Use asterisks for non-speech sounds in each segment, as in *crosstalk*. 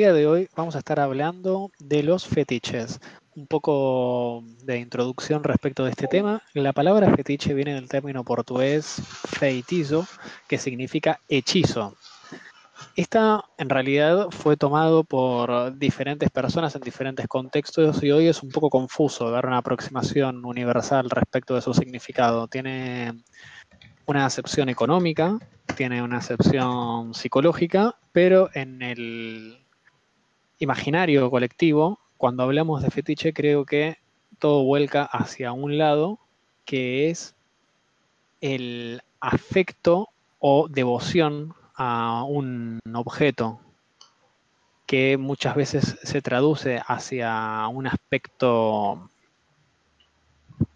de hoy vamos a estar hablando de los fetiches. Un poco de introducción respecto de este tema. La palabra fetiche viene del término portugués feitizo, que significa hechizo. Esta en realidad fue tomado por diferentes personas en diferentes contextos y hoy es un poco confuso dar una aproximación universal respecto de su significado. Tiene una acepción económica, tiene una acepción psicológica, pero en el imaginario colectivo, cuando hablamos de fetiche, creo que todo vuelca hacia un lado, que es el afecto o devoción a un objeto que muchas veces se traduce hacia un aspecto,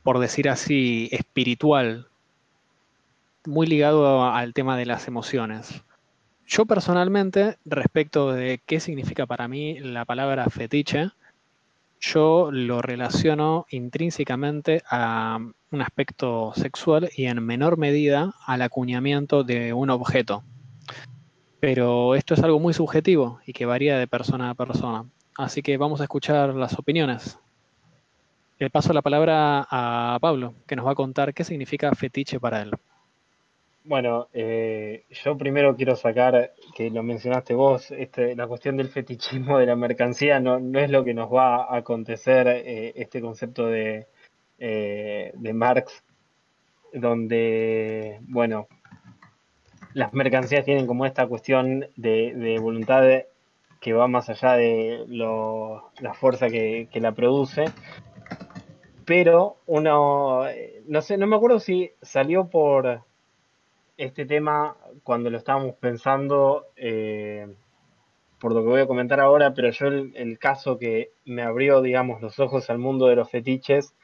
por decir así, espiritual muy ligado al tema de las emociones. Yo personalmente, respecto de qué significa para mí la palabra fetiche, yo lo relaciono intrínsecamente a un aspecto sexual y en menor medida al acuñamiento de un objeto. Pero esto es algo muy subjetivo y que varía de persona a persona. Así que vamos a escuchar las opiniones. Le paso la palabra a Pablo, que nos va a contar qué significa fetiche para él. Bueno, eh, yo primero quiero sacar, que lo mencionaste vos, este, la cuestión del fetichismo de la mercancía no, no es lo que nos va a acontecer eh, este concepto de, eh, de Marx, donde, bueno, las mercancías tienen como esta cuestión de, de voluntad que va más allá de lo, la fuerza que, que la produce, pero uno, no sé, no me acuerdo si salió por este tema, cuando lo estábamos pensando, eh, por lo que voy a comentar ahora, pero yo el, caso que me abrió, digamos, los ojos al mundo de los fetiches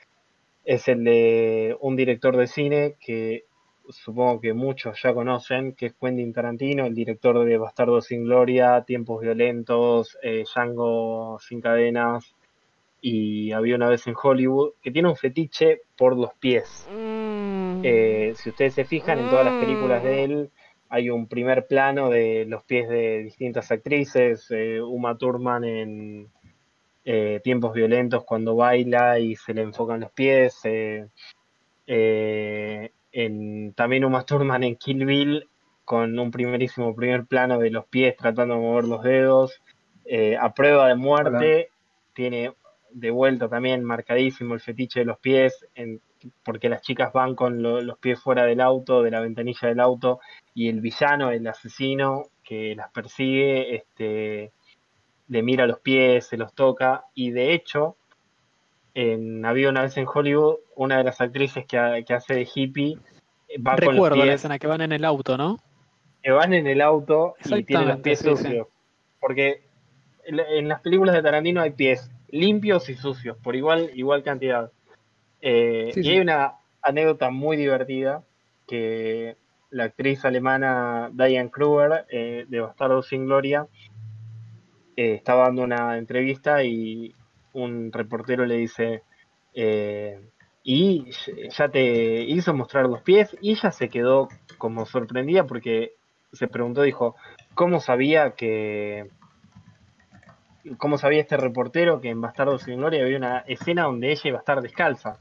es el de un director de cine que supongo que muchos ya conocen, que es Quentin Tarantino, el director de Bastardo sin Gloria, Tiempos Violentos, eh, Django sin cadenas y Había una vez en Hollywood, que tiene un fetiche por los pies. Eh, si ustedes se fijan en todas las películas de él, hay un primer plano de los pies de distintas actrices, eh, Uma Thurman en eh, Tiempos Violentos cuando baila y se le enfocan los pies, en, también Uma Thurman en Kill Bill con un primerísimo primer plano de los pies tratando de mover los dedos, a prueba de muerte, tiene de vuelta también marcadísimo el fetiche de los pies, en porque las chicas van con los pies fuera del auto, de la ventanilla del auto, y el villano, el asesino que las persigue, este, le mira los pies, se los toca, y de hecho, en, había una vez en Hollywood, una de las actrices que, hace de hippie va con los pies, la escena que van en el auto, ¿no? Que van en el auto y tienen los pies sucios. Porque en las películas de Tarantino hay pies limpios y sucios, por igual, igual cantidad. Eh, y hay una anécdota muy divertida que la actriz alemana Diane Kruger, eh, de Bastardo sin Gloria, eh, estaba dando una entrevista y un reportero le dice, y ya te hizo mostrar los pies, y ella se quedó como sorprendida porque se preguntó, dijo, ¿cómo sabía que... ¿Cómo sabía este reportero que en Bastardo sin Gloria había una escena donde ella iba a estar descalza?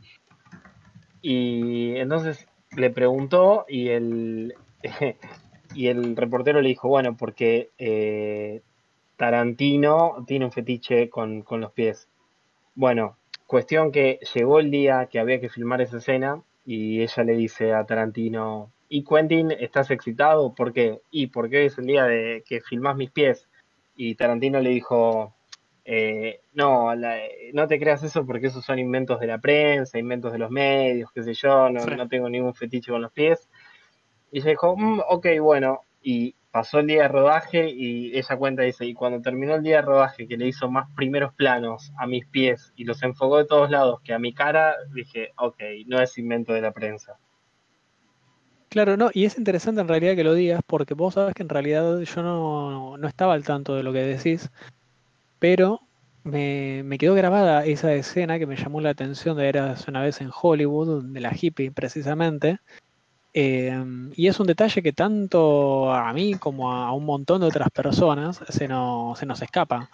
Y entonces le preguntó y el, *laughs* y el reportero le dijo, bueno, porque eh, Tarantino tiene un fetiche con, con los pies. Bueno, cuestión que llegó el día que había que filmar esa escena y ella le dice a Tarantino, ¿y Quentin, estás excitado? ¿Por qué? Y porque hoy es el día de que filmás mis pies. Y Tarantino le dijo, eh, no, no te creas eso porque esos son inventos de la prensa, inventos de los medios, qué sé yo, no, tengo ningún fetiche con los pies. Y ella dijo, mm, ok, bueno, y pasó el día de rodaje y ella cuenta, dice, y cuando terminó el día de rodaje, que le hizo más primeros planos a mis pies y los enfocó de todos lados que a mi cara, dije, ok, no es invento de la prensa. Claro, no, y es interesante en realidad que lo digas porque vos sabes que en realidad yo no, no estaba al tanto de lo que decís pero me, quedó grabada esa escena que me llamó la atención de Eras una vez en Hollywood, de la hippie precisamente, Em, y es un detalle que tanto a mí como a un montón de otras personas se nos, se nos escapa.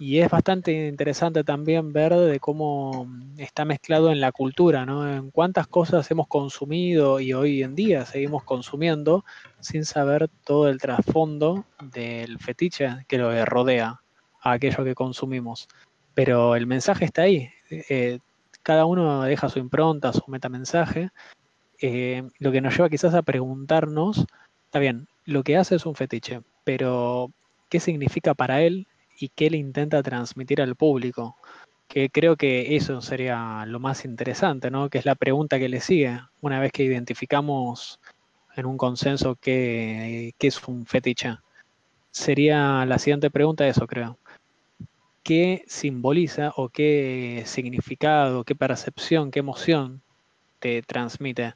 Y es bastante interesante también ver de cómo está mezclado en la cultura, ¿no? En cuántas cosas hemos consumido y hoy en día seguimos consumiendo sin saber todo el trasfondo del fetiche que lo rodea a aquello que consumimos. Pero el mensaje está ahí. Eh, cada uno deja su impronta, su metamensaje. Eh, lo que nos lleva quizás a preguntarnos, está bien, lo que hace es un fetiche, pero ¿qué significa para él y qué le intenta transmitir al público. Que creo que eso sería lo más interesante, ¿no? Que es la pregunta que le sigue, una vez que identificamos en un consenso qué, es un fetiche. Sería la siguiente pregunta eso, creo. ¿Qué simboliza o qué significado, qué percepción, qué emoción te transmite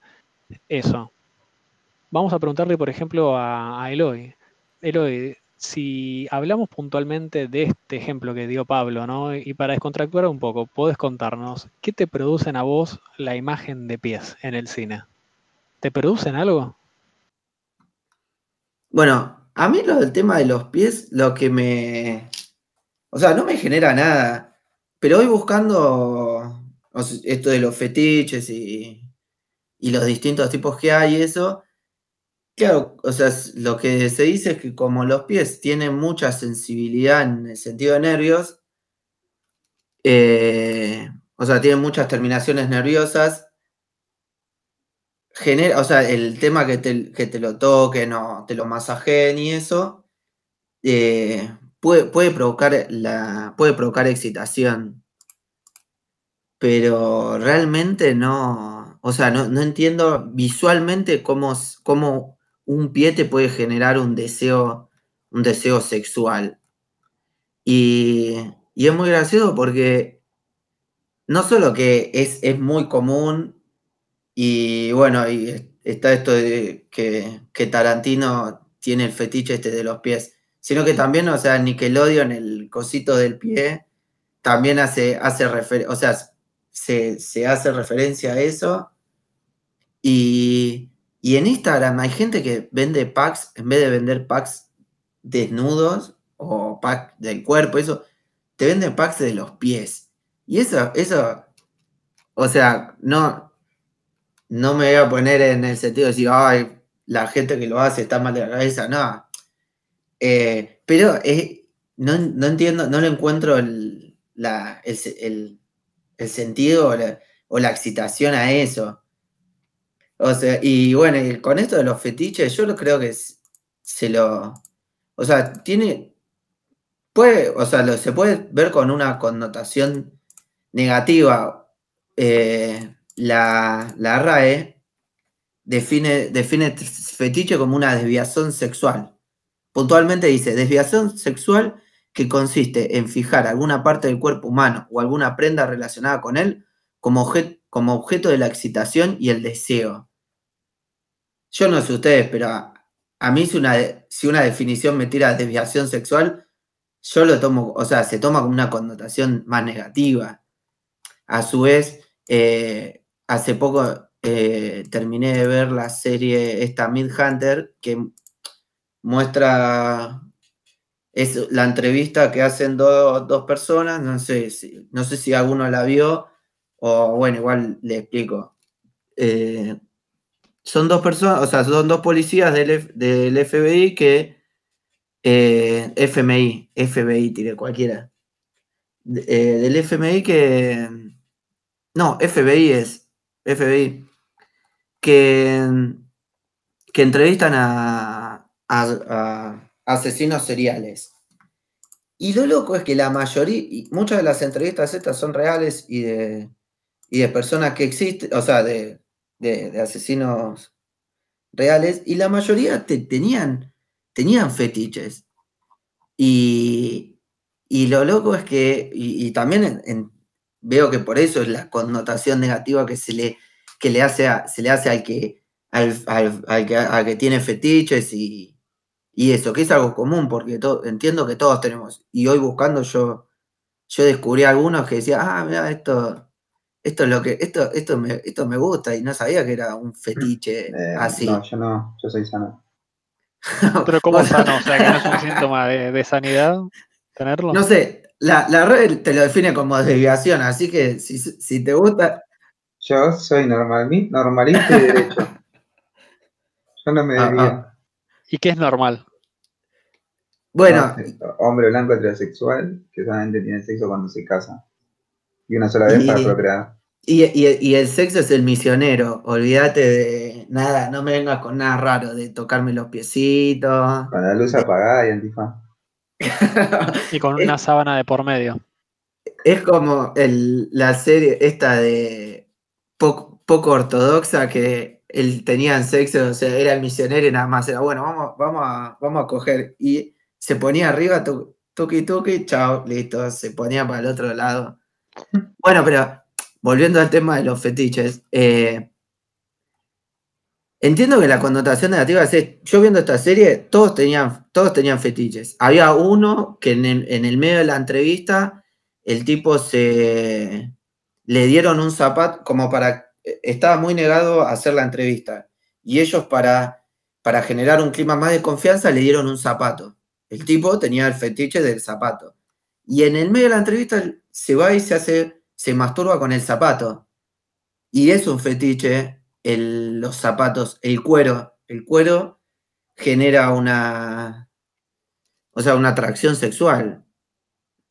eso? Vamos a preguntarle, por ejemplo, a, a Eloy. Eloy, si hablamos puntualmente de este ejemplo que dio Pablo, ¿no? Y para descontractuar un poco, ¿puedes contarnos qué te producen a vos la imagen de pies en el cine? ¿Te producen algo? Bueno, a mí lo del tema de los pies, lo que me. O sea, no me genera nada. Pero voy buscando esto de los fetiches y, y los distintos tipos que hay, y eso. Claro, o sea, lo que se dice es que como los pies tienen mucha sensibilidad en el sentido de nervios, eh, o sea, tienen muchas terminaciones nerviosas, genera, o sea, el tema que te, lo toquen o te lo masajeen y eso, eh, puede, puede, provocar la, puede provocar excitación. Pero realmente no, o sea, no, entiendo visualmente cómo, cómo un pie te puede generar un deseo, un deseo sexual. Y, es muy gracioso porque no solo que es, es, muy común y bueno, y está esto de que, Tarantino tiene el fetiche este de los pies, sino que también, o sea, Nickelodeon, el cosito del pie, también hace, hace o sea, se, se hace referencia a eso. Y, y en Instagram hay gente que vende packs, en vez de vender packs desnudos o packs del cuerpo, eso, te venden packs de los pies. Y eso, eso, o sea, no, no me voy a poner en el sentido de decir, ay, la gente que lo hace está mal de la cabeza, no. Eh, pero no, entiendo, no le encuentro el, el, sentido o la, o la excitación a eso. O sea, y bueno, con esto de los fetiches, yo creo que se lo. O sea, tiene. Puede, o sea, se puede ver con una connotación negativa. Eh, la, la, RAE define, define fetiche como una desviación sexual. Puntualmente dice, desviación sexual que consiste en fijar alguna parte del cuerpo humano o alguna prenda relacionada con él como, como objeto de la excitación y el deseo yo no sé ustedes, pero a, mí si una, si una definición me tira desviación sexual, yo lo tomo, o sea, se toma como una connotación más negativa. A su vez, eh, hace poco eh, terminé de ver la serie esta Mid Hunter que muestra es la entrevista que hacen dos personas, no sé, si, no sé si alguno la vio o bueno, igual le explico. Eh, son dos personas, o sea, son dos policías del, del FBI que. Eh, FMI, FBI, tiré cualquiera. Eh, del FMI que. No, FBI es. FBI. Que. Que entrevistan a, a, asesinos seriales. Y lo loco es que la mayoría, muchas de las entrevistas estas son reales y de, y de personas que existen, o sea, de, de, asesinos reales y la mayoría tenían, tenían fetiches. Y, lo loco es que, y, también veo que por eso es la connotación negativa que se le, que le hace, se le hace al que, al, que, tiene fetiches y, eso, que es algo común, porque entiendo que todos tenemos. Y hoy buscando yo, yo descubrí algunos que decían, ah, mira, esto esto es lo que, esto, esto me, esto me gusta y no sabía que era un fetiche eh, así. No, yo no, yo soy sano. *laughs* Pero ¿cómo sano? O sea, que no es un síntoma de, sanidad tenerlo. No sé, la, la, red te lo define como desviación, así que si, si te gusta... Yo soy normal, normalista y derecho. Yo no me ah, desvío. Ah. ¿Y qué es normal? Bueno. hombre blanco heterosexual que solamente tiene sexo cuando se casa. Y una sola vez para procrear. Y, y, el sexo es el misionero. Olvídate de nada, no me vengas con nada raro, de tocarme los piecitos. Con la luz apagada y antifaz. y con una *laughs* sábana de por medio. Es como el, la serie esta de poco, poco ortodoxa que él tenía sexo, o sea, era el misionero y nada más era, bueno, vamos, vamos, a, vamos a coger. Y se ponía arriba, tuki tuki, chao, listo, se ponía para el otro lado. Bueno, pero volviendo al tema de los fetiches, eh, entiendo que la connotación negativa es, yo viendo esta serie, todos tenían, todos tenían fetiches. Había uno que en el, medio de la entrevista, el tipo se le dieron un zapato como para, estaba muy negado a hacer la entrevista. Y ellos para, para generar un clima más de confianza le dieron un zapato. El tipo tenía el fetiche del zapato. Y en el medio de la entrevista se va y se hace, se masturba con el zapato. Y es un fetiche los zapatos, el cuero. El cuero genera una, o sea, una atracción sexual.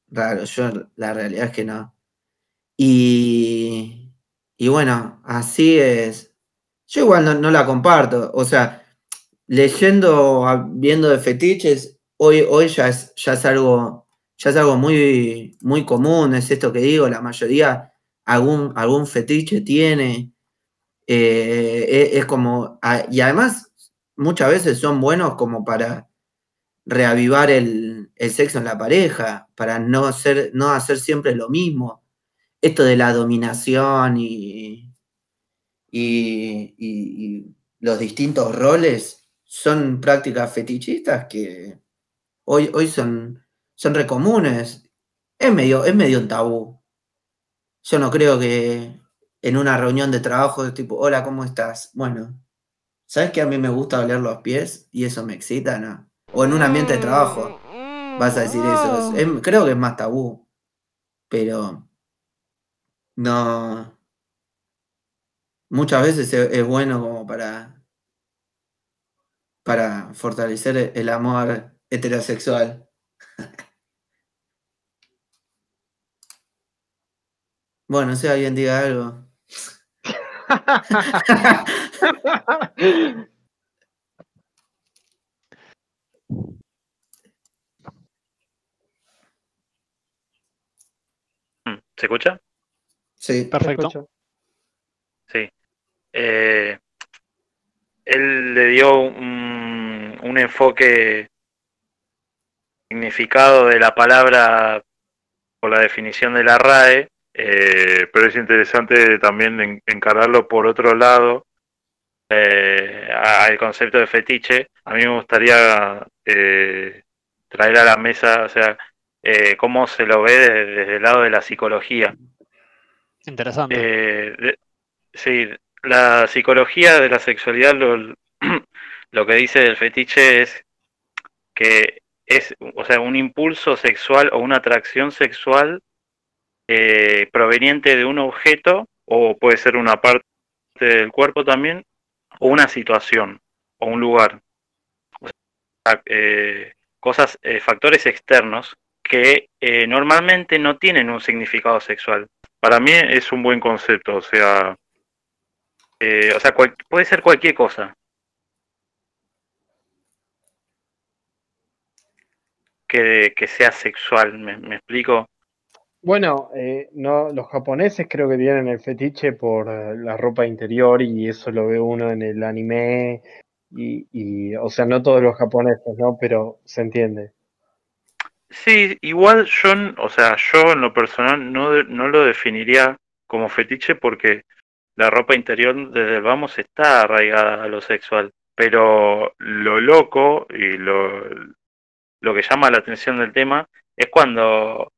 Raro, yo la realidad es que no. Y, y bueno, así es. Yo igual no, no la comparto. O sea, leyendo, viendo de fetiches, hoy, hoy ya, es, ya es algo ya es algo muy, muy común, es esto que digo, la mayoría algún, algún fetiche tiene. Eh, e, es, como, y además muchas veces son buenos como para reavivar el, sexo en la pareja, para no hacer, no hacer siempre lo mismo. Esto de la dominación y, y los distintos roles son prácticas fetichistas que hoy, hoy son son recomunes. Es medio, es medio un tabú. Yo no creo que en una reunión de trabajo de tipo, hola, ¿cómo estás? Bueno, ¿sabes que a mí me gusta oler los pies y eso me excita, no? O en un ambiente de trabajo vas a decir eso. creo que es más tabú. Pero no. Muchas veces es, bueno como para. para fortalecer el amor heterosexual. *laughs* Bueno, si alguien diga algo. ¿Se escucha? Sí, perfecto. Sí. Eh, él le dio un, un enfoque significado de la palabra por la definición de la RAE eh, pero es interesante también encararlo por otro lado eh, al concepto de fetiche. A mí me gustaría eh, traer a la mesa, o sea, cómo se lo ve desde, el lado de la psicología. Interesante. sí, la psicología de la sexualidad lo, *clears throat* lo que dice del fetiche es que es, o sea, un impulso sexual o una atracción sexual eh, proveniente de un objeto o puede ser una parte del cuerpo también o una situación o un lugar. Eh, cosas, eh, factores externos que normalmente no tienen un significado sexual. Para mí es un buen concepto, o sea, o sea puede ser cualquier cosa. Que, que sea sexual, me explico? Bueno, eh, no, los japoneses creo que tienen el fetiche por eh, la ropa interior y eso lo ve uno en el anime y, y, o sea, no todos los japoneses, ¿no? Pero se entiende. Sí, igual yo, o sea, yo en lo personal no, no lo definiría como fetiche porque la ropa interior desde el vamos está arraigada a lo sexual, pero lo loco y lo, lo que llama la atención del tema es cuando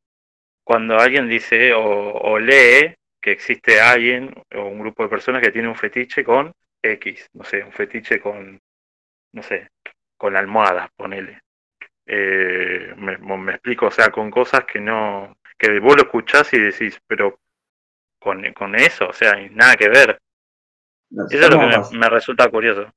cuando alguien dice o, lee que existe alguien o un grupo de personas que tiene un fetiche con X, no sé, un fetiche con, no sé, con almohadas, ponele. Eh, me, me, explico, o sea, con cosas que no, que vos lo escuchás y decís, pero con, con eso, o sea, nada que ver. eso es lo que me, resulta curioso.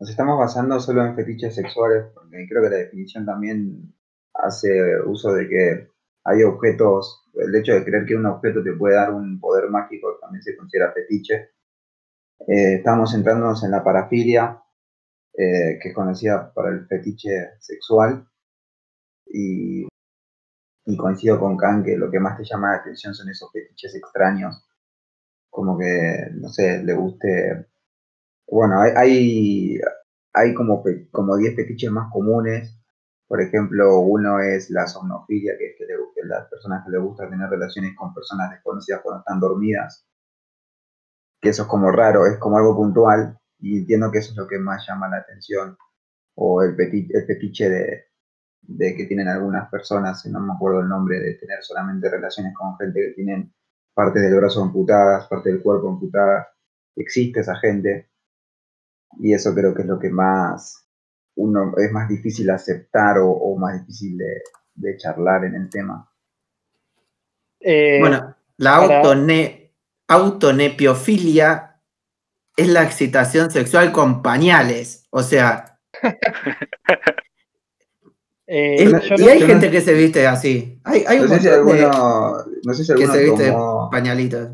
Nos estamos basando solo en fetiches sexuales, porque creo que la definición también hace uso de que hay objetos, el hecho de creer que un objeto te puede dar un poder mágico también se considera fetiche. Eh, estamos centrándonos en la parafilia, eh, que es conocida para el fetiche sexual, y, coincido con Khan que lo que más te llama la atención son esos fetiches extraños, como que, no sé, le guste... Bueno, hay, hay, hay como 10 fetiches más comunes por ejemplo, uno es la somnofilia, que es que, las personas que les gusta tener relaciones con personas desconocidas cuando están dormidas. Que eso es como raro, es como algo puntual y entiendo que eso es lo que más llama la atención. O el, el fetiche de, de que tienen algunas personas, no me acuerdo el nombre, de tener solamente relaciones con gente que tienen parte del brazo amputadas, parte del cuerpo amputada. Existe esa gente y eso creo que es lo que más uno es más difícil aceptar o, más difícil de, charlar en el tema. Eh, bueno, la autone, autonepiofilia es la excitación sexual con pañales, o sea... *laughs* Eh, y hay gente que se viste así. Hay, hay no, sé si alguno, no sé si alguno que se viste tomó, pañalitos.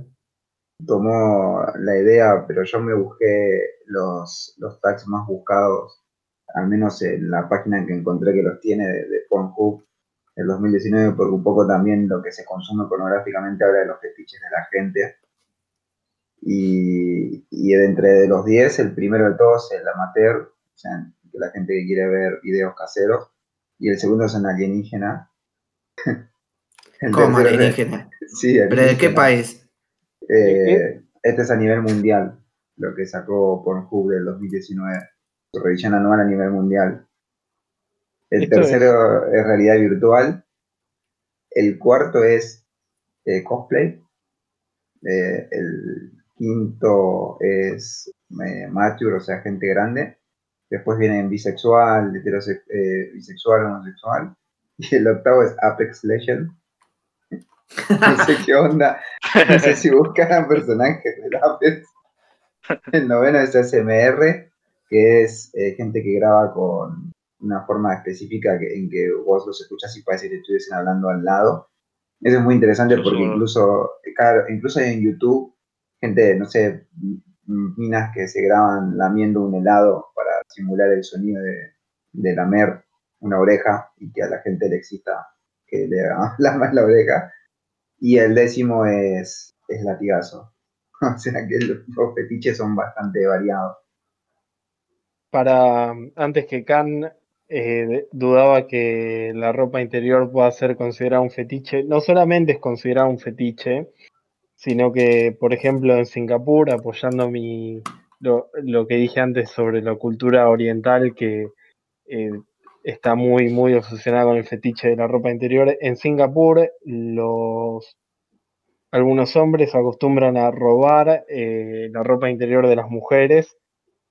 Tomó la idea, pero yo me busqué los, los tags más buscados al menos en la página en que encontré que los tiene de, Pornhub el 2019, porque un poco también lo que se consume pornográficamente habla de los fetiches de la gente. Y, y de entre los 10, el primero de todos es el amateur, o sea, la gente que quiere ver videos caseros, y el segundo es un alienígena. *laughs* ¿Cómo alienígena? *laughs* sí, ¿Pero de qué país? Eh, este es a nivel mundial, lo que sacó Pornhub del 2019 revisión anual a nivel mundial. El tercero es... realidad virtual. El cuarto es eh, cosplay. Eh, el quinto es eh, mature, o sea, gente grande. Después viene bisexual, bisexual, homosexual. Y el octavo es Apex Legend. no sé qué onda. No sé si *laughs* buscan personajes del Apex. El noveno es SMR que es eh, gente que graba con una forma específica en que vos los escuchas y parece que estuviesen hablando al lado. Eso es muy interesante porque incluso, claro, incluso en YouTube, gente, no sé, minas que se graban lamiendo un helado para simular el sonido de, de lamer una oreja y que a la gente le excita que le lama *laughs* la oreja. Y el décimo es, es latigazo. *laughs* O sea que los fetiches son bastante variados para antes que Khan eh, dudaba que la ropa interior pueda ser considerada un fetiche, no solamente es considerada un fetiche, sino que, por ejemplo, en Singapur, apoyando mi, lo, que dije antes sobre la cultura oriental que eh, está muy, muy obsesionada con el fetiche de la ropa interior, en Singapur los algunos hombres acostumbran a robar eh, la ropa interior de las mujeres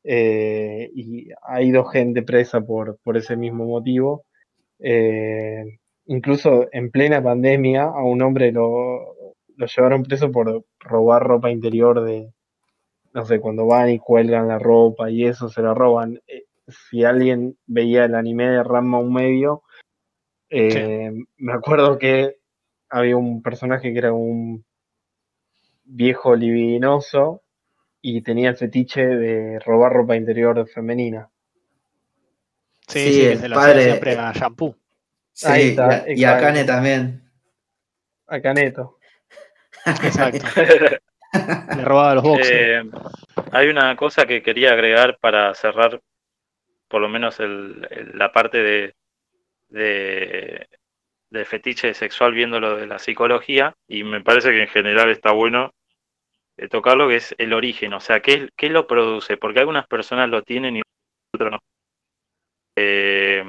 eh, y ha ido gente presa por, por ese mismo motivo. Eh, incluso en plena pandemia a un hombre lo, lo, llevaron preso por robar ropa interior de, no sé, cuando van y cuelgan la ropa y eso se la roban. Eh, si alguien veía el anime de Ramma un medio, me acuerdo que había un personaje que era un viejo libidinoso y tenía el fetiche de robar ropa interior femenina. Sí, sí, el se padre, siempre a shampoo. Sí, Ahí está, y, a, Cane también. A Caneto. Exacto. *laughs* Le robaba los boxes. Eh, hay una cosa que quería agregar para cerrar por lo menos el, la parte de, de, de, fetiche sexual viéndolo de la psicología y me parece que en general está bueno de tocarlo, que es el origen, o sea, ¿qué, qué lo produce? Porque algunas personas lo tienen y otros no. Eh,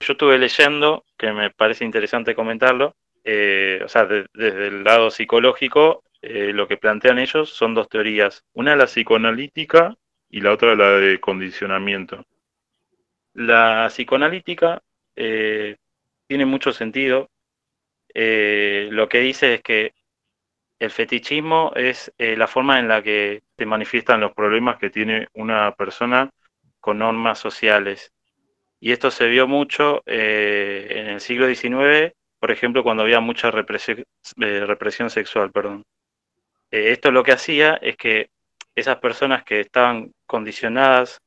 yo estuve leyendo, que me parece interesante comentarlo, eh, o sea, desde el lado psicológico, eh, lo que plantean ellos son dos teorías. Una la psicoanalítica y la otra la de condicionamiento. La psicoanalítica tiene mucho sentido. lo que dice es que el fetichismo es la forma en la que se manifiestan los problemas que tiene una persona con normas sociales. Y esto se vio mucho en el siglo XIX por ejemplo, cuando había mucha represión, eh, represión sexual, perdón. Eh, esto lo que hacía es que esas personas que estaban condicionadas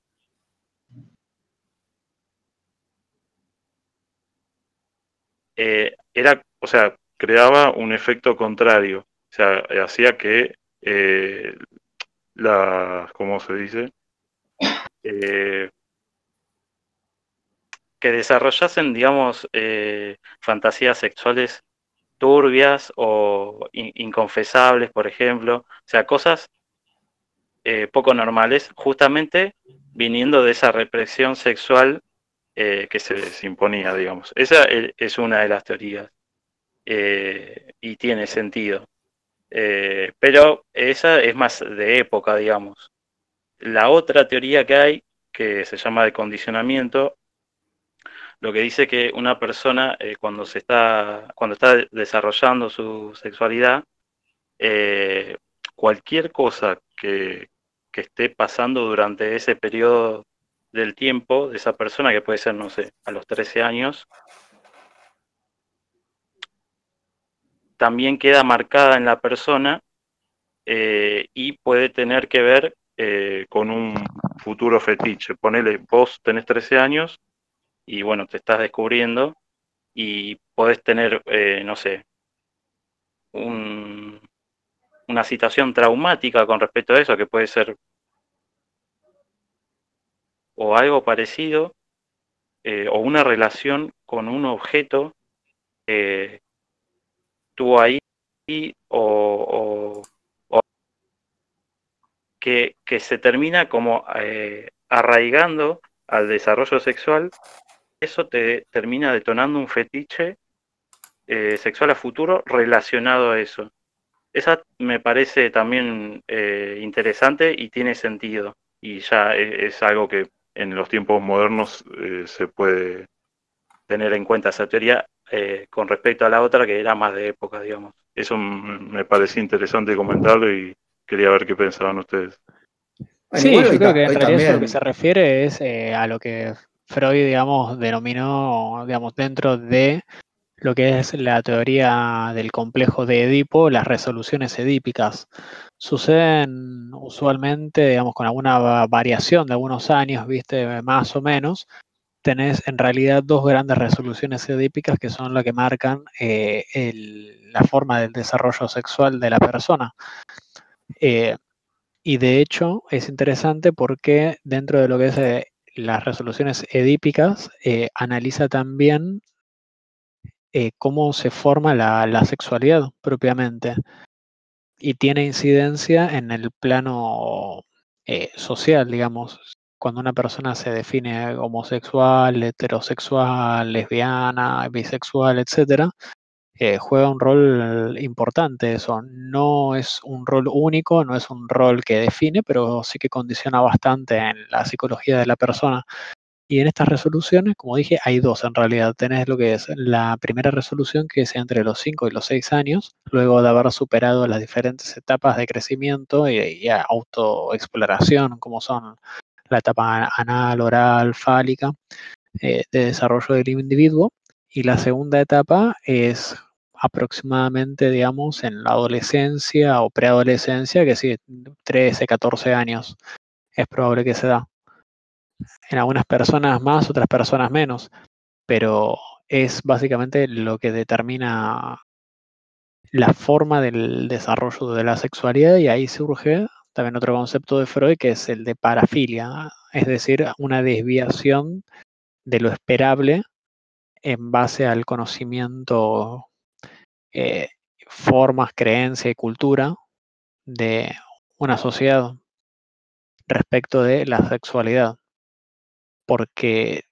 eh, era, o sea, creaba un efecto contrario, sea, hacía que la, ¿cómo se dice? que desarrollasen, digamos, eh, fantasías sexuales turbias o inconfesables, por ejemplo, o sea, cosas eh, poco normales, justamente viniendo de esa represión sexual eh, que se les imponía, digamos. Esa es una de las teorías y tiene sentido. Pero esa es más de época, digamos. La otra teoría que hay, que se llama de condicionamiento, lo que dice que una persona eh, cuando se está cuando está desarrollando su sexualidad eh, cualquier cosa que, que, esté pasando durante ese periodo del tiempo de esa persona que puede ser no sé a los 13 años también queda marcada en la persona eh, y puede tener que ver con un futuro fetiche. Ponele, vos tenés 13 años y bueno, te estás descubriendo y podés tener, eh, no sé, una situación traumática con respecto a eso, que puede ser o algo parecido, eh, o una relación con un objeto eh, tuvo ahí o, que, que, se termina como arraigando al desarrollo sexual eso te termina detonando un fetiche eh, sexual a futuro relacionado a eso. Esa me parece también eh, interesante y tiene sentido. Y ya e, es, algo que en los tiempos modernos eh, se puede tener en cuenta esa teoría con respecto a la otra que era más de época, digamos. Eso me parecía interesante comentarlo y quería ver qué pensaban ustedes. Sí, yo creo que en realidad lo que se refiere es a lo que Freud, digamos, denominó, digamos, dentro de lo que es la teoría del complejo de Edipo, las resoluciones edípicas. Suceden usualmente, digamos, con alguna variación de algunos años, viste, más o menos. Tenés en realidad dos grandes resoluciones edípicas que son las que marcan eh, la forma del desarrollo sexual de la persona. Eh, y de hecho es interesante porque dentro de lo que es eh, las resoluciones edípicas analiza también cómo se forma la, sexualidad propiamente y tiene incidencia en el plano social, digamos. Cuando una persona se define homosexual, heterosexual, lesbiana, bisexual, etcétera, eh, juega un rol importante eso. No es un rol único, no es un rol que define, pero sí que condiciona bastante en la psicología de la persona. Y en estas resoluciones, como dije, hay dos en realidad. Tenés lo que es la primera resolución, que es entre los 5 y los 6 años, luego de haber superado las diferentes etapas de crecimiento y, autoexploración, como son la etapa anal, oral, fálica, eh, de desarrollo del individuo. Y la segunda etapa es aproximadamente, digamos, en la adolescencia o preadolescencia, que sí, 13, 14 años es probable que se da. En algunas personas más, otras personas menos, pero es básicamente lo que determina la forma del desarrollo de la sexualidad y ahí surge también otro concepto de Freud que es el de parafilia, es decir, una desviación de lo esperable en base al conocimiento eh, formas, creencia y cultura de una sociedad respecto de la sexualidad. Porque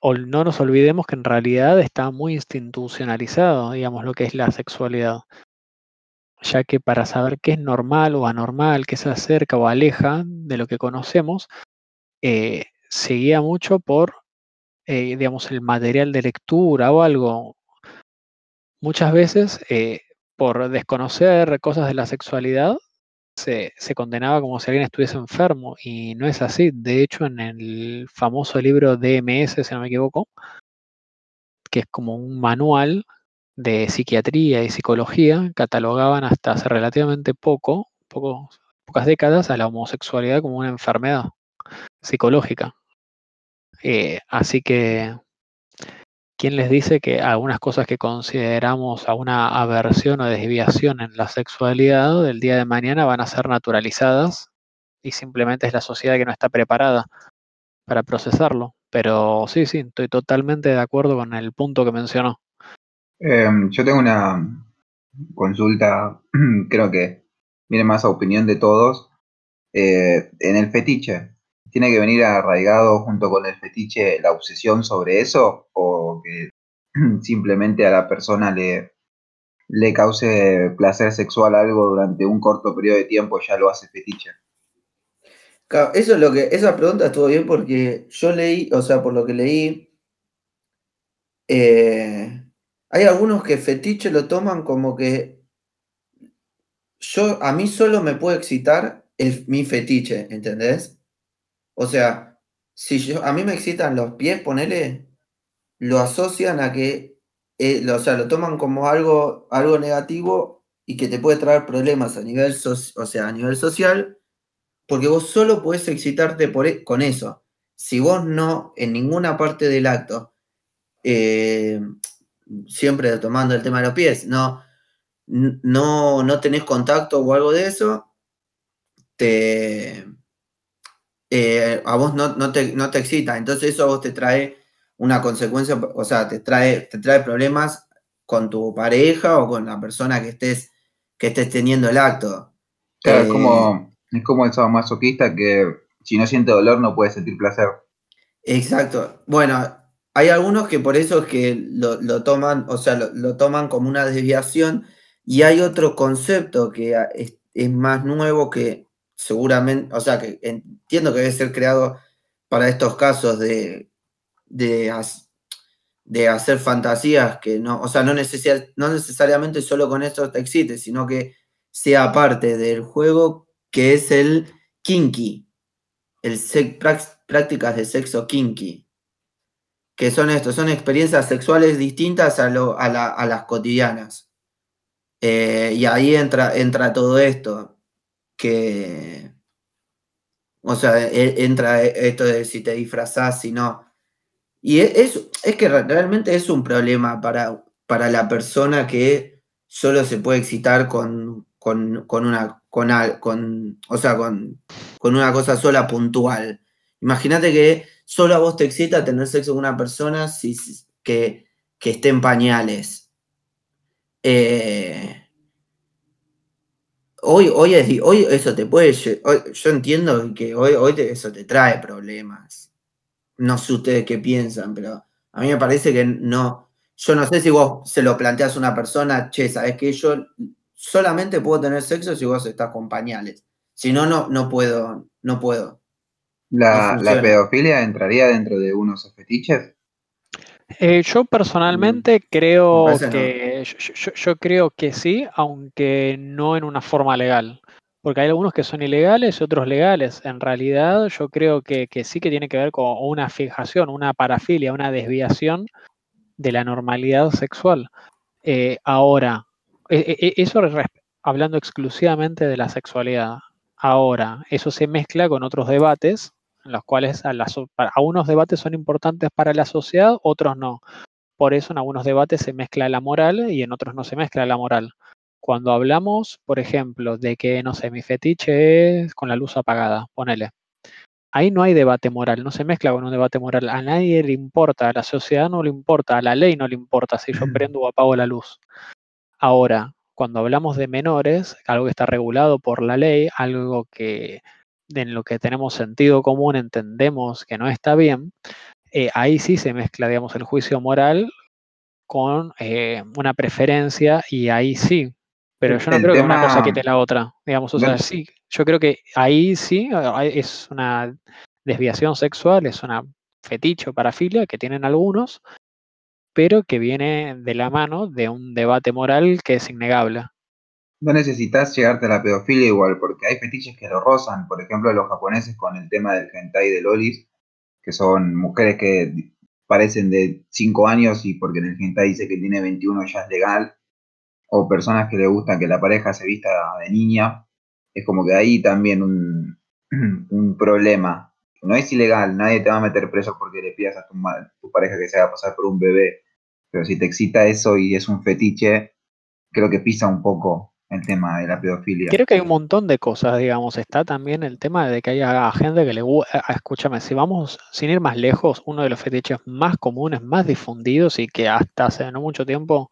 no nos olvidemos que en realidad está muy institucionalizado, digamos, lo que es la sexualidad. Ya que para saber qué es normal o anormal, qué se acerca o aleja de lo que conocemos, eh, se guía mucho por, eh, digamos, el material de lectura o algo. Muchas veces, eh, por desconocer cosas de la sexualidad, se, condenaba como si alguien estuviese enfermo y no es así. De hecho, en el famoso libro DMS, si no me equivoco, que es como un manual de psiquiatría y psicología, catalogaban hasta hace relativamente poco, pocas décadas, a la homosexualidad como una enfermedad psicológica. Eh, así que ¿Quién les dice que algunas cosas que consideramos a una aversión o desviación en la sexualidad del día de mañana van a ser naturalizadas y simplemente es la sociedad que no está preparada para procesarlo? Pero sí, sí, estoy totalmente de acuerdo con el punto que mencionó. Em, yo tengo una consulta, *clears throat* creo que viene más a opinión de todos. Eh, en el fetiche, ¿tiene que venir arraigado junto con el fetiche la obsesión sobre eso? ¿O que *clears throat* simplemente a la persona le, le cause placer sexual algo durante un corto periodo de tiempo ya lo hace fetiche? eso es lo que, esa pregunta estuvo bien porque yo leí, o sea, por lo que leí, eh, hay algunos que fetiche lo toman como que yo, a mí solo me puede excitar mi fetiche, ¿entendés? O sea, si yo, a mí me excitan los pies, ponele, lo asocian a que, eh, lo, o sea, lo toman como algo, algo negativo y que te puede traer problemas a nivel, o sea, a nivel social, porque vos solo podés excitarte por, e, con eso. Si vos no, en ninguna parte del acto, eh, siempre tomando el tema de los pies, no, no, no tenés contacto o algo de eso, te, eh, a vos no, te, no te excita. Entonces eso a vos te trae una consecuencia, o sea, te trae, te trae problemas con tu pareja o con la persona que estés, que estés teniendo el acto. Claro, es como, eh, es como el masoquista que si no siente dolor no puede sentir placer. Exacto. Bueno, hay algunos que por eso es que lo, toman, o sea, lo, toman como una desviación y hay otro concepto que es más nuevo que seguramente, o sea, que entiendo que debe ser creado para estos casos de, de, hacer fantasías que no, o sea, no, no necesariamente solo con esto te excites, sino que sea parte del juego que es el kinky, el prácticas de sexo kinky, que son estos, son experiencias sexuales distintas a, a, las cotidianas. Eh, y ahí entra, entra todo esto que, o sea, e, entra esto de si te disfrazás, si no. Y e, es, es que realmente es un problema para, para la persona que solo se puede excitar con, con, una, con, con, o sea, con, con una cosa sola puntual. Imagínate que solo a vos te excita tener sexo con una persona si, que, que esté en pañales. Eh, Hoy, hoy, es, hoy eso te puede. yo entiendo que hoy, hoy eso te trae problemas. No sé ustedes qué piensan, pero a mí me parece que no. Yo no sé si vos se lo planteas a una persona, che, sabes que yo solamente puedo tener sexo si vos estás con pañales. Si no, no, no puedo, no puedo. ¿La, ¿La pedofilia entraría dentro de unos fetiches? Eh, yo personalmente creo que yo, creo que sí, aunque no en una forma legal. Porque hay algunos que son ilegales y otros legales. En realidad, yo creo que, sí que tiene que ver con una fijación, una parafilia, una desviación de la normalidad sexual. Eh, ahora, e, e, e, eso hablando exclusivamente de la sexualidad. Ahora, eso se mezcla con otros debates en los cuales a, algunos debates son importantes para la sociedad, otros no. Por eso en algunos debates se mezcla la moral y en otros no se mezcla la moral. Cuando hablamos, por ejemplo, de que, no sé, mi fetiche es con la luz apagada, ponele. Ahí no hay debate moral, no se mezcla con un debate moral. A nadie le importa, a la sociedad no le importa, a la ley no le importa si yo prendo o apago la luz. Ahora, cuando hablamos de menores, algo que está regulado por la ley, algo que en lo que tenemos sentido común entendemos que no está bien, eh, ahí sí se mezcla, digamos, el juicio moral con eh, una preferencia y ahí sí. Pero yo no creo que una cosa quite la otra, digamos, o sea, sí, yo creo que ahí sí es una desviación sexual, es una fetiche o parafilia que tienen algunos, pero que viene de la mano de un debate moral que es innegable. No necesitas llegarte a la pedofilia igual, porque hay fetiches que lo rozan, por ejemplo, los japoneses con el tema del hentai de lolis, que son mujeres que parecen de 5 años y porque en el hentai dice que tiene 21 ya es legal, o personas que le gustan que la pareja se vista de niña, es como que hay también un, *clears throat* un problema. No es ilegal, nadie te va a meter preso porque le pidas a tu, tu pareja que se haga pasar por un bebé pero si te excita eso y es un fetiche, creo que pisa un poco el tema de la pedofilia. Creo que hay un montón de cosas, digamos. Está también el tema de que haya gente que le gusta. Escúchame, si vamos sin ir más lejos, uno de los fetiches más comunes, más difundidos y que hasta hace no mucho tiempo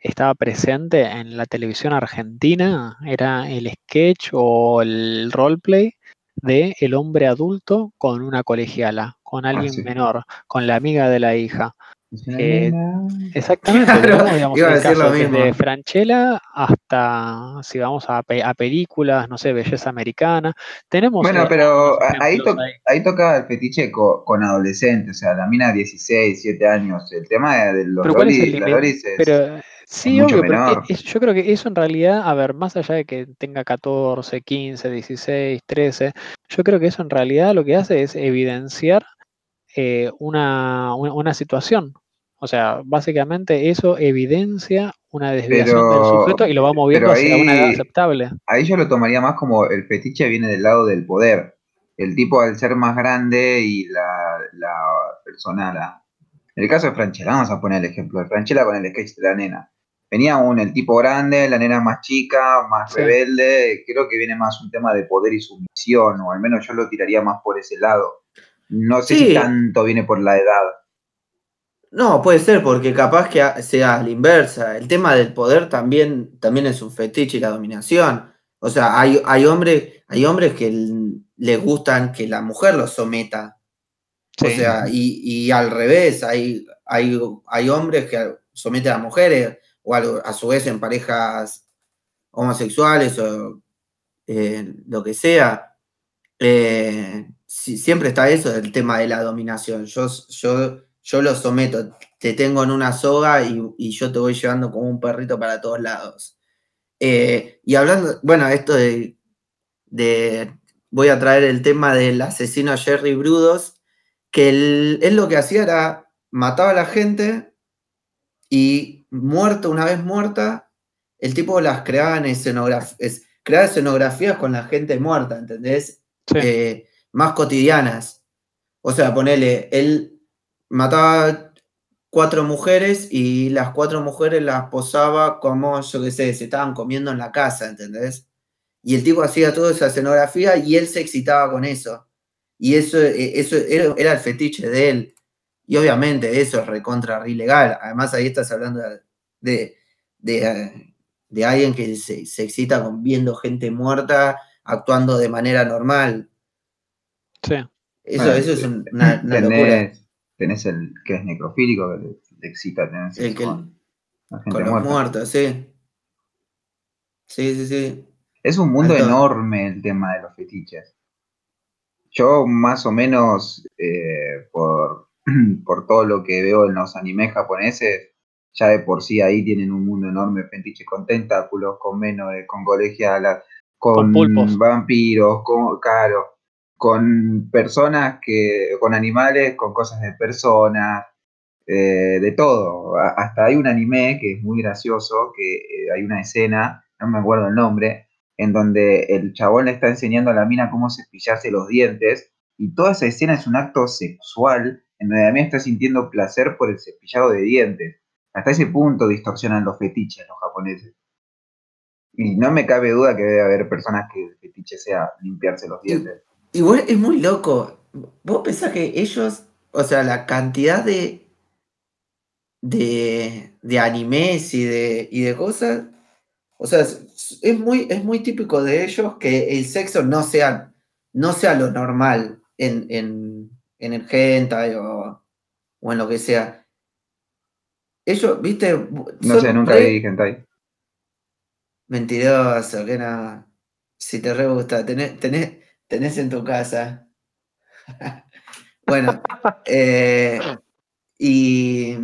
estaba presente en la televisión argentina era el sketch o el roleplay de el hombre adulto con una colegiala, con ah, alguien menor, con la amiga de la hija. Eh, exactamente, digamos, desde Franchella hasta, si vamos a, películas, no sé, belleza americana. Tenemos. Bueno, pero ahí, ahí. toca el fetiche con, adolescentes, o sea, la mina 16, 7 años. El tema de los loris, pero, Sí, obvio, pero yo creo que eso en realidad, a ver, más allá de que tenga 14, 15, 16, 13, yo creo que eso en realidad lo que hace es evidenciar eh, una, una, situación. O sea, básicamente eso evidencia una desviación del sujeto y lo va moviendo hacia una edad aceptable. Ahí yo lo tomaría más como el fetiche viene del lado del poder. El tipo al ser más grande y la, la persona, la... en el caso de Franchella, vamos a poner el ejemplo de Franchella con el sketch de la nena. Venía un, el tipo grande, la nena más chica, más rebelde, creo que viene más un tema de poder y sumisión, o al menos yo lo tiraría más por ese lado. No sé si tanto viene por la edad. No, puede ser, porque capaz que sea la inversa. El tema del poder también, también es un fetiche y la dominación. O sea, hay, hay, hombres, hay hombres que les gustan que la mujer los someta. O sea, y, al revés, hay, hay, hay hombres que someten a mujeres, o a, su vez en parejas homosexuales o eh, lo que sea. Eh, siempre está eso, el tema de la dominación. Yo, yo, yo lo someto, te tengo en una soga y, yo te voy llevando como un perrito para todos lados. Eh, y hablando, bueno, esto de, voy a traer el tema del asesino Jerry Brudos, que él, lo que hacía era mataba a la gente y muerto, una vez muerta, el tipo las creaba en escenografías, creaba escenografías con la gente muerta, ¿entendés? Eh, más cotidianas. O sea, ponele, él mataba cuatro mujeres y las cuatro mujeres las posaba como, yo qué sé, se estaban comiendo en la casa, ¿entendés? Y el tipo hacía toda esa escenografía y él se excitaba con eso. Y eso, e, eso era, el fetiche de él. Y obviamente eso es recontra ilegal. Además ahí estás hablando de, de, alguien que se, se, excita con viendo gente muerta actuando de manera normal. Sí. Eso, eso es una, locura. Tenés el que es necrofílico, que le, excita tener el que, con, los muertos, sí. Sí, sí, sí. Es un mundo enorme el tema de los fetiches. Yo más o menos, eh, por, *clears throat* por todo lo que veo en los animes japoneses, ya de por sí ahí tienen un mundo enorme de fetiches con tentáculos, con menores, con colegialas, con, con vampiros, con, claro, con personas que, con animales, con cosas de personas, eh, de todo. Hasta hay un anime que es muy gracioso, que eh, hay una escena, no me acuerdo el nombre, en donde el chabón le está enseñando a la mina cómo cepillarse los dientes, y toda esa escena es un acto sexual, en donde la mina está sintiendo placer por el cepillado de dientes. Hasta ese punto distorsionan los fetiches los japoneses. Y no me cabe duda que debe haber personas que el fetiche sea limpiarse los dientes. Igual es muy loco. Vos pensás que ellos, o sea, la cantidad de, de, de animes y de, y de cosas, o sea, es, muy, es muy típico de ellos que el sexo no sea, no sea lo normal en, en, en el hentai o, o en lo que sea. Ellos, viste. No sé, nunca vi hentai. Mentiroso, que nada. Si te re gusta, tenés, tenés, tenés en tu casa. *laughs* bueno, eh, y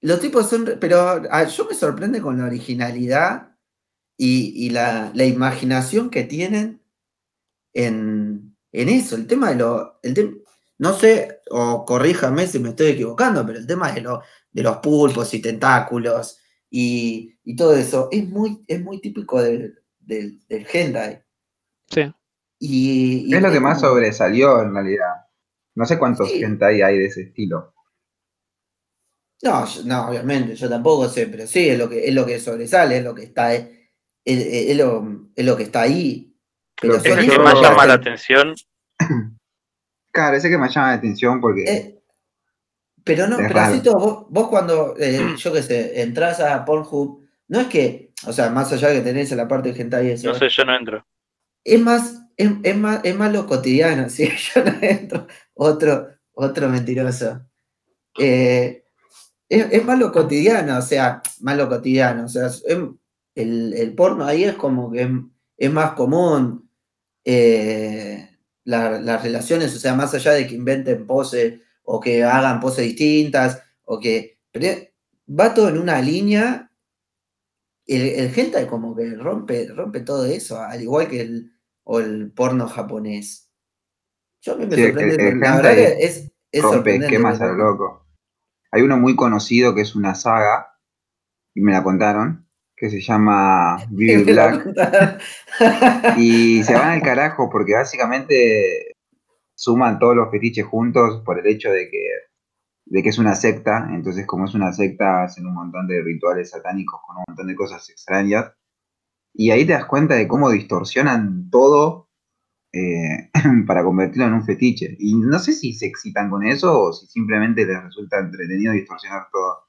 los tipos son, pero ah, yo me sorprende con la originalidad y, la, imaginación que tienen en, eso. El tema de lo, el no sé, o corríjame si me estoy equivocando, pero el tema de, lo, de los pulpos y tentáculos y, todo eso es muy, es muy típico del, del, hentai. Sí. Y, es lo que más sobresalió en realidad. No sé cuántos hentai hay de ese estilo. No, no, obviamente, yo tampoco sé, pero sí, es lo que, es lo que sobresale, es lo que está, es, es, lo, es lo, que está ahí. Pero es el que más llama la atención. *coughs* Claro, ese que más llama la atención porque. Eh, pero no, pero así todo, vos, cuando, eh, *coughs* yo qué sé, entras a Pornhub, no es que, o sea, más allá de que tenés en la parte de hentai y eso. No sé, yo no entro. Es más, es, es más lo cotidiano, *laughs* sí, yo no entro. Otro, otro mentiroso. Eh, es, más lo cotidiano, o sea, más lo cotidiano, o sea, el, porno ahí es como que es, más común eh, las relaciones, o sea, más allá de que inventen poses o que hagan poses distintas, o que... va todo en una línea, el, el gente como que rompe, rompe todo eso, al igual que el, o el porno japonés. Yo a mí me sorprende, la verdad es, es sorprendente. ¿Qué más loco? Hay uno muy conocido que es una saga, y me la contaron, que se llama *laughs* Beauty Black. *laughs* y se van al *laughs* carajo porque básicamente suman todos los fetiches juntos por el hecho de que, de que es una secta. Entonces, como es una secta, hacen un montón de rituales satánicos con un montón de cosas extrañas. Y ahí te das cuenta de cómo distorsionan todo eh, *clears throat* para convertirlo en un fetiche. Y no sé si se excitan con eso o si simplemente les resulta entretenido distorsionar todo.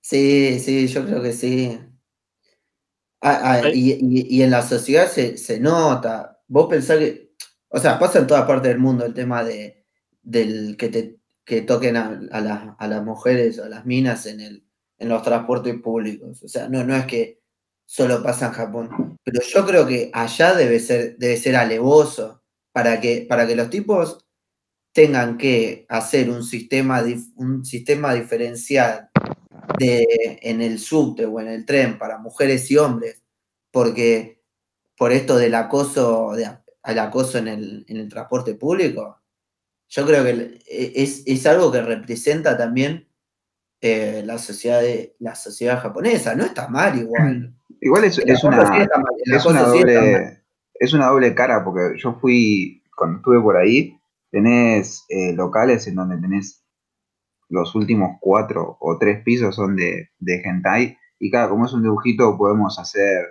Sí, sí, yo creo que sí. Ah, ah, y, en la sociedad se, nota. Vos pensás que, o sea, pasa en toda parte del mundo el tema de del que te que toquen a, a las mujeres o a las minas en el en los transportes públicos. O sea, no, no es que solo pasa en Japón. Pero yo creo que allá debe ser, debe ser alevoso para que, para que los tipos tengan que hacer un sistema, un sistema diferencial de, en el subte o en el tren para mujeres y hombres, porque por esto del acoso, de, al acoso en el, en el transporte público, yo creo que es, es algo que representa también eh, la, sociedad la sociedad japonesa. No está mal igual. Igual es, una, es, una doble, es una doble cara, porque yo fui, cuando estuve por ahí, tenés eh, locales en donde tenés los últimos cuatro o tres pisos son de, de hentai, y claro, como es un dibujito, podemos hacer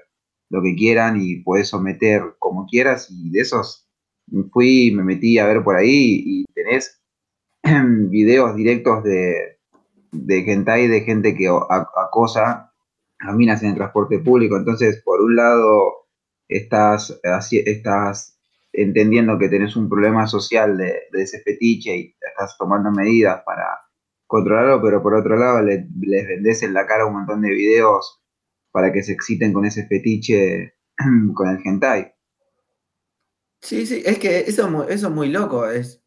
lo que quieran y puedes someter como quieras, y de esos fui, me metí a ver por ahí y tenés *clears throat* videos directos de, de hentai de gente que acosa a minas en el transporte público. Entonces, por un lado, estás, estás entendiendo que tenés un problema social de, ese fetiche y estás tomando medidas para controlarlo, pero por otro lado les vendés en la cara un montón de videos para que se exciten con ese fetiche *clears throat* con el hentai. Sí, sí, es que eso, eso es muy loco. Es,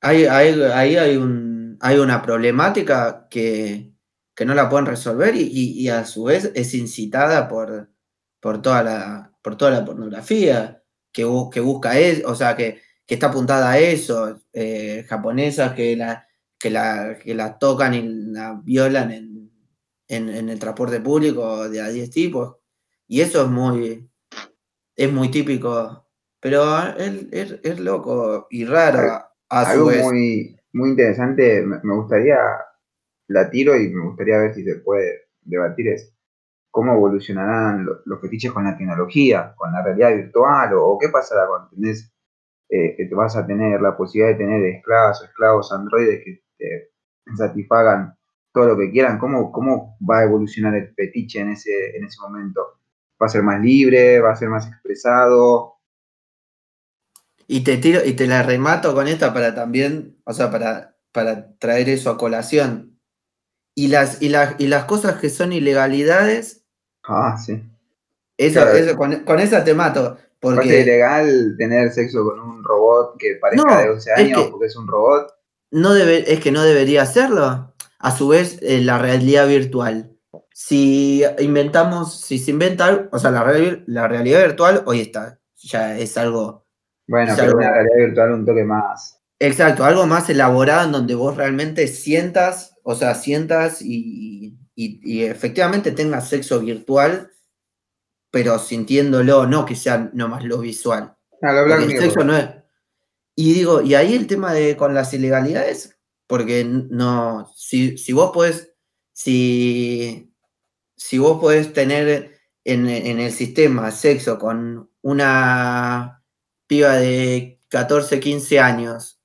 ahí, ahí hay, un, hay una problemática que, que no la pueden resolver y, a su vez es incitada por, por, toda, la, por toda la pornografía que, que busca eso, o sea, que, está apuntada a eso, eh, japonesas que la, que, la, que la tocan y la violan en, en, el transporte público de a 10 tipos. Y eso es muy, es muy típico, pero es, es, loco y raro a su vez. Muy, muy interesante, me gustaría la tiro y me gustaría ver si se puede debatir es cómo evolucionarán los, fetiches con la tecnología, con la realidad virtual, o, qué pasará cuando tenés, eh, vas a tener la posibilidad de tener esclavos o esclavos androides que te satisfagan todo lo que quieran, ¿cómo, cómo va a evolucionar el fetiche en ese, en ese momento? ¿Va a ser más libre? ¿Va a ser más expresado? Y te tiro, y te la remato con esta para también, o sea, para, para traer eso a colación. Y las, y, las, y las cosas que son ilegalidades. Ah, sí. Eso, con, esa te mato. Porque es ilegal tener sexo con un robot que parezca de 11 años porque es un robot. No debe, es que no debería hacerlo. A su vez, eh, la realidad virtual. Si inventamos, si se inventa, o sea, la, la realidad virtual hoy está, ya es algo bueno, pero una realidad virtual un toque más. Exacto, algo más elaborado en donde vos realmente sientas, o sea, sientas y, efectivamente tengas sexo virtual, pero sintiéndolo, no que sea nomás lo visual. El sexo no es. Y digo, y ahí el tema de con las ilegalidades, porque no, si, si vos podés, si, si vos podés tener en, en el sistema sexo con una piba de 14, 15 años.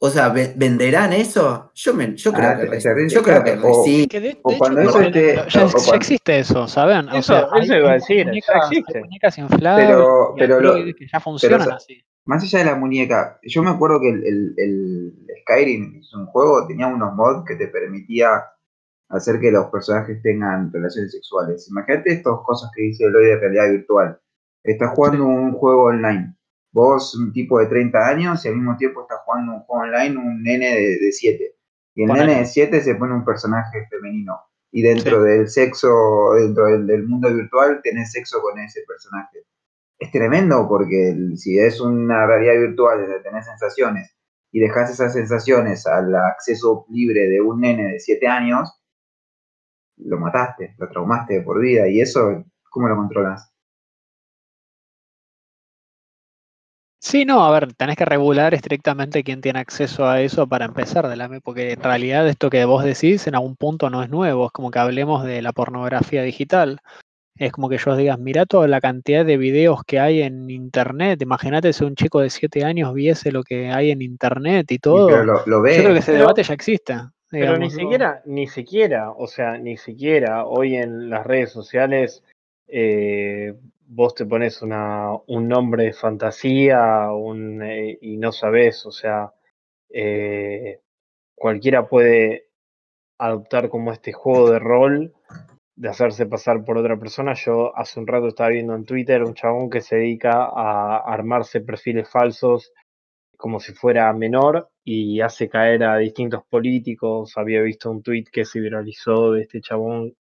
O sea, ¿venderán eso? Yo, me, yo creo ah, que, yo creo que sí. cuando eso ya, existe eso, ¿saben? Eso, o sea, eso iba a decir, muñecas, ya existe. muñecas infladas pero, pero lo, que ya funcionan así. Más allá de la muñeca, yo me acuerdo que el, el, el Skyrim es un juego, tenía unos mods que te permitía hacer que los personajes tengan relaciones sexuales. Imagínate estas cosas que dice Eloy de realidad virtual estás jugando un juego online. Vos, un tipo de 30 años, y al mismo tiempo estás jugando un juego online, un nene de, 7. Y el nene de 7 se pone un personaje femenino. Y dentro del sexo, dentro del, mundo virtual, tenés sexo con ese personaje. Es tremendo porque si es una realidad virtual donde tenés sensaciones y dejas esas sensaciones al acceso libre de un nene de 7 años, lo mataste, lo traumaste por vida. ¿Y eso cómo lo controlas? Sí, no, a ver, tenés que regular estrictamente quién tiene acceso a eso para empezar, de la, porque en realidad esto que vos decís en algún punto no es nuevo, es como que hablemos de la pornografía digital. Es como que yo os digas, mira toda la cantidad de videos que hay en internet. Imagínate si un chico de 7 años viese lo que hay en internet y todo. lo, ve. Yo creo que ese debate ya existe. pero ni siquiera, ni siquiera, o sea, ni siquiera hoy en las redes sociales eh, vos te pones una, un nombre de fantasía eh, y no sabes, o sea, eh, cualquiera puede adoptar como este juego de rol de hacerse pasar por otra persona. Yo hace un rato estaba viendo en Twitter un chabón que se dedica a armarse perfiles falsos como si fuera menor y hace caer a distintos políticos. Había visto un tweet que se viralizó de este chabón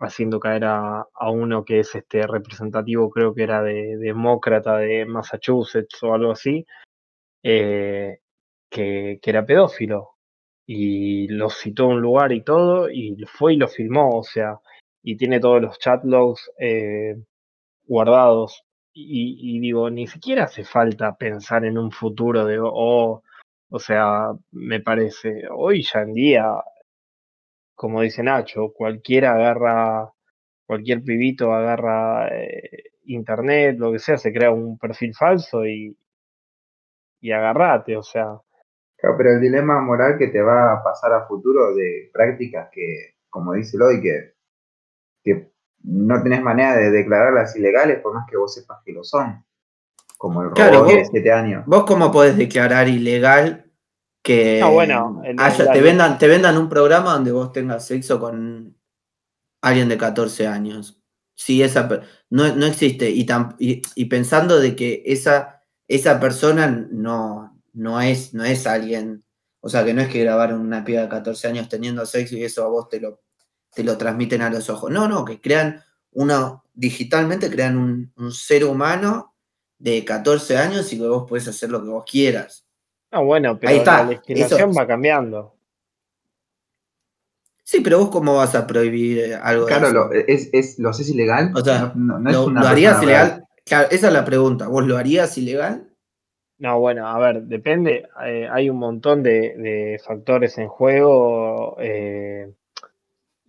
haciendo caer a, uno que es este representativo, creo que era de, demócrata de Massachusetts o algo así, eh, que, era pedófilo. Y lo citó a un lugar y todo, y fue y lo filmó, o sea, y tiene todos los chat logs eh, guardados. Y, digo, ni siquiera hace falta pensar en un futuro de, oh, o sea, me parece, hoy ya en día como dice Nacho, cualquiera agarra, cualquier pibito agarra eh, internet, lo que sea, se crea un perfil falso y, y agarrate, o sea. pero el dilema moral que te va a pasar a futuro de prácticas que, como dice Lodi, que, que no tenés manera de declararlas ilegales por más que vos sepas que lo son. Como el robo de 7 años. ¿Vos cómo podés declarar ilegal que bueno, te, vendan, te vendan un programa donde vos tengas sexo con alguien de 14 años. Sí, esa no, no existe. Y, y, pensando de que esa, esa persona no, no, es, no es alguien, o sea, que no es que grabaron una piba de 14 años teniendo sexo y eso a vos te lo, te lo transmiten a los ojos. No, no, que crean uno, digitalmente crean un, un ser humano de 14 años y que vos puedes hacer lo que vos quieras. Ah, bueno, pero la legislación va cambiando. Sí, pero vos cómo vas a prohibir algo Claro, lo, es, es, ¿lo haces ilegal? O sea, no, es una ¿lo harías ilegal? Claro, esa es la pregunta. ¿Vos lo harías ilegal? No, bueno, a ver, depende. Eh, hay un montón de, factores en juego eh,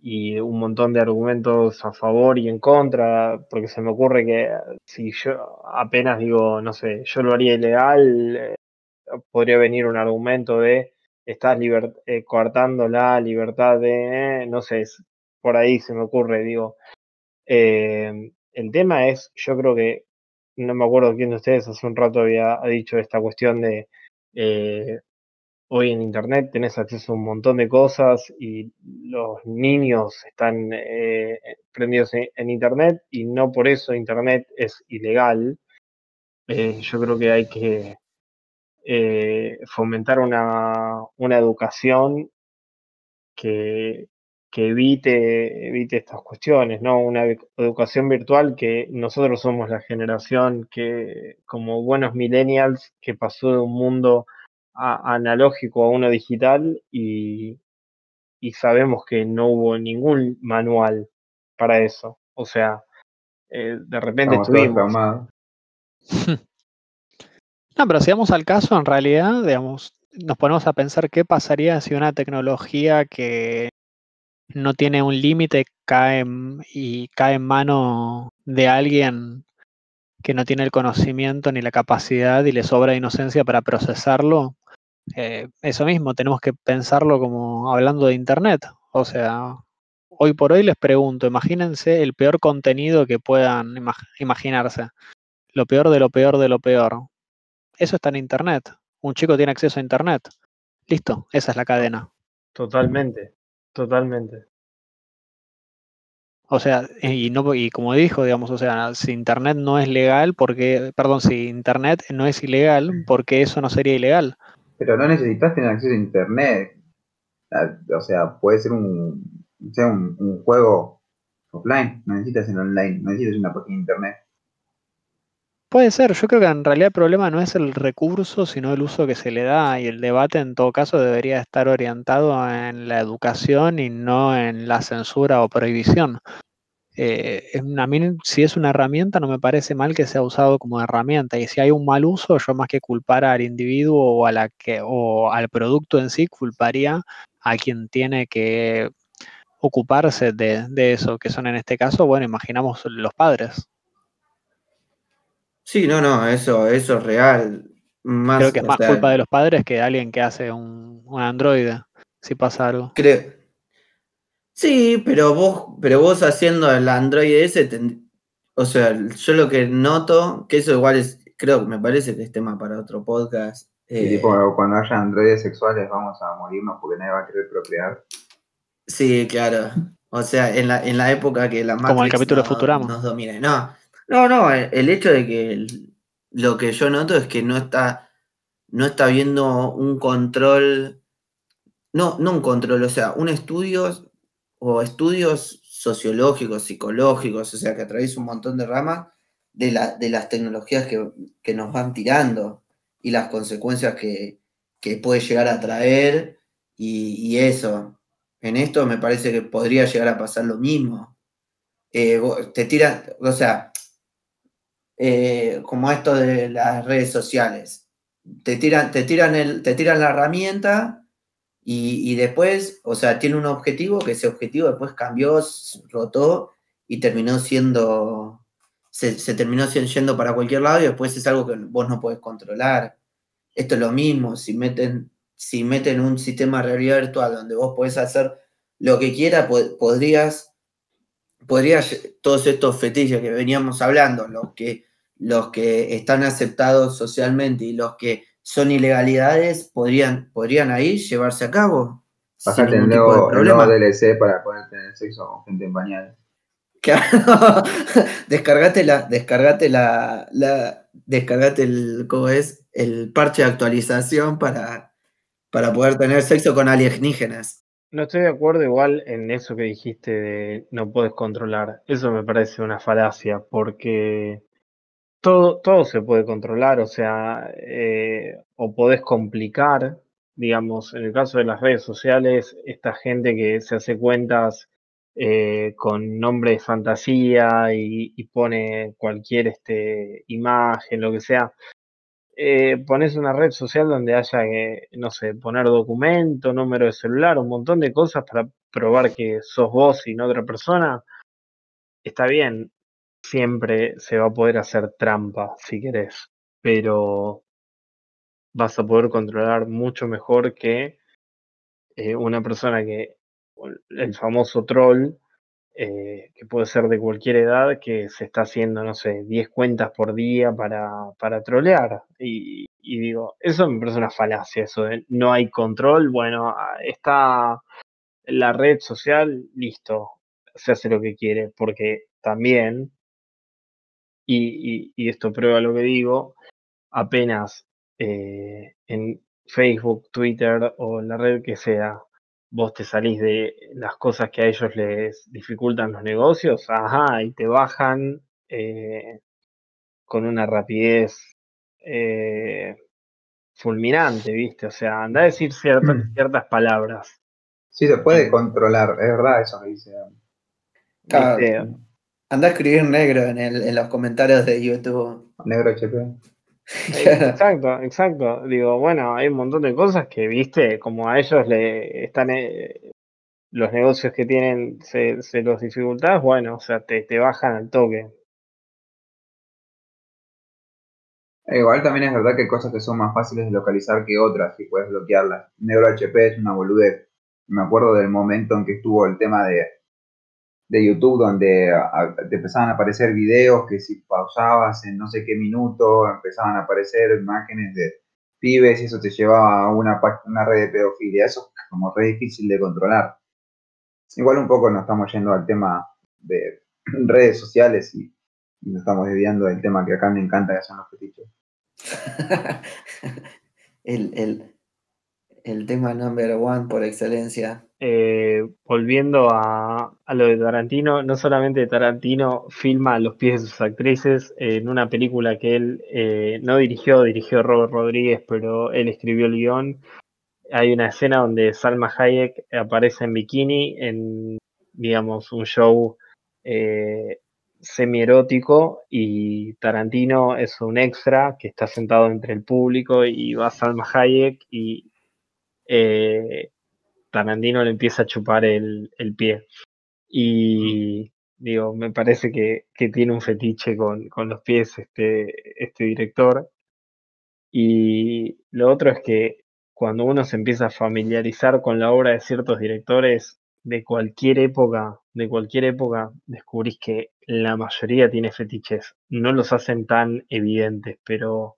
y un montón de argumentos a favor y en contra, porque se me ocurre que si yo apenas digo, no sé, yo lo haría ilegal, eh, podría venir un argumento de estás eh, coartando la libertad de, no sé, por ahí se me ocurre, digo. Eh, el tema es, yo creo que no me acuerdo quién de ustedes hace un rato había dicho esta cuestión de eh, hoy en Internet tenés acceso a un montón de cosas y los niños están eh, prendidos en, Internet y no por eso Internet es ilegal. Eh, yo creo que hay que fomentar una, una educación que, que evite, evite estas cuestiones, ¿no? Una educación virtual que nosotros somos la generación que, como buenos millennials, que pasó de un mundo analógico a uno digital y, sabemos que no hubo ningún manual para eso. O sea, eh, de repente estuvimos. *laughs* No, pero si vamos al caso, en realidad, digamos, nos ponemos a pensar qué pasaría si una tecnología que no tiene un límite cae y cae en mano de alguien que no tiene el conocimiento ni la capacidad y le sobra inocencia para procesarlo, eh, eso mismo, tenemos que pensarlo como hablando de Internet. O sea, hoy por hoy les pregunto, imagínense el peor contenido que puedan imaginarse. Lo peor de lo peor de lo peor. Eso está en Internet. Un chico tiene acceso a Internet. Listo, esa es la cadena. Totalmente. Totalmente. O sea, y no y como dijo, digamos, o sea, si internet no es legal, porque, perdón, si internet no es ilegal, porque eso no sería ilegal? Pero no necesitas tener acceso a internet. Ah, o sea, puede ser un, sea, un, juego offline, no necesitas en online, no necesitas una página de internet. Puede ser, yo creo que en realidad el problema no es el recurso, sino el uso que se le da y el debate en todo caso debería estar orientado en la educación y no en la censura o prohibición. Eh, a mí si es una herramienta no me parece mal que sea usado como herramienta y si hay un mal uso yo más que culpar al individuo o, a la que, o al producto en sí culparía a quien tiene que ocuparse de, de eso, que son en este caso, bueno, imaginamos los padres. Sí, no, no, eso, eso es real. Creo que es más culpa de los padres que de alguien que hace un, un Android, si pasa algo. Creo. Sí, pero vos, pero vos haciendo el Android ese, o sea, yo lo que noto, que eso igual es, creo que me parece que es tema para otro podcast. Eh, tipo, cuando haya androides sexuales vamos a morirnos porque nadie va a querer procrear. Sí, claro. O sea, en la, en la época que la Matrix Como el capítulo de Futurama. nos domine. No, no, no, el hecho de que lo que yo noto es que no está, no está viendo un control, no, no un control, o sea, un estudio o estudios sociológicos, psicológicos, o sea, que atraviesa un montón de ramas de, de las tecnologías que, nos van tirando y las consecuencias que, puede llegar a traer y, eso. En esto me parece que podría llegar a pasar lo mismo. Eh, te tiran, o sea, eh, como esto de las redes sociales. Te tiran, te tiran, te tiran la herramienta y, después, o sea, tiene un objetivo que ese objetivo después cambió, rotó y terminó siendo, se, terminó yendo para cualquier lado y después es algo que vos no podés controlar. Esto es lo mismo, si meten, si meten un sistema de realidad virtual donde vos podés hacer lo que quieras, podrías, podrías, todos estos fetiches que veníamos hablando, los que los que están aceptados socialmente y los que son ilegalidades podrían, podrían ahí llevarse a cabo. Bájate el nuevo, DLC para poder tener sexo con gente en pañales. Claro, *laughs* descargate la, descargate la, la, descargate el, ¿cómo es? El parche de actualización para, para poder tener sexo con alienígenas. No estoy de acuerdo igual en eso que dijiste de no puedes controlar. Eso me parece una falacia, porque todo, todo se puede controlar, o sea, eh, o podés complicar, digamos, en el caso de las redes sociales, esta gente que se hace cuentas eh, con nombre de fantasía y, pone cualquier este, imagen, lo que sea. Eh, pones una red social donde haya que, no sé, poner documento, número de celular, un montón de cosas para probar que sos vos y no otra persona, está bien siempre se va a poder hacer trampa si querés, pero vas a poder controlar mucho mejor que eh, una persona que, el famoso troll, eh, que puede ser de cualquier edad, que se está haciendo, no sé, 10 cuentas por día para, para trolear. Y, digo, eso me parece una falacia, eso de no hay control. Bueno, ah, está la red social, listo, se hace lo que quiere, porque también, y, y, esto prueba lo que digo, apenas eh, en Facebook, Twitter o la red que sea, vos te salís de las cosas que a ellos les dificultan los negocios, ajá, y te bajan eh, con una rapidez eh, fulminante, ¿viste? O sea, anda a decir ciertas, mm. ciertas palabras. Sí, se puede controlar, es verdad eso que dice. Anda a escribir negro en, el, en los comentarios de YouTube. Negro HP. *laughs* Exacto, exacto. Digo, bueno, hay un montón de cosas que, viste, como a ellos le están eh, los negocios que tienen se, se los dificultas, bueno, o sea, te, te bajan al toque. Igual también es verdad que hay cosas que son más fáciles de localizar que otras y puedes bloquearlas. Negro HP es una boludez. Me acuerdo del momento en que estuvo el tema de de YouTube donde te empezaban a aparecer videos que si pausabas en no sé qué minuto empezaban a aparecer imágenes de pibes y eso te llevaba a una, una red de pedofilia. Eso es como re difícil de controlar. Igual un poco nos estamos yendo al tema de *clears throat* redes sociales y, nos estamos desviando del tema que acá me encanta que son los fetiches. *laughs* el, el, el tema number one por excelencia. Eh, volviendo a, lo de Tarantino, no solamente Tarantino filma a los pies de sus actrices en una película que él eh, no dirigió, dirigió Robert Rodríguez, pero él escribió el guion. Hay una escena donde Salma Hayek aparece en bikini en, digamos, un show eh, semi-erótico y Tarantino es un extra que está sentado entre el público y va Salma Hayek y eh, Tarantino le empieza a chupar el, pie. Y digo, me parece que, tiene un fetiche con, los pies este, este director. Y lo otro es que cuando uno se empieza a familiarizar con la obra de ciertos directores de cualquier época, de cualquier época, descubrís que la mayoría tiene fetiches. No los hacen tan evidentes, pero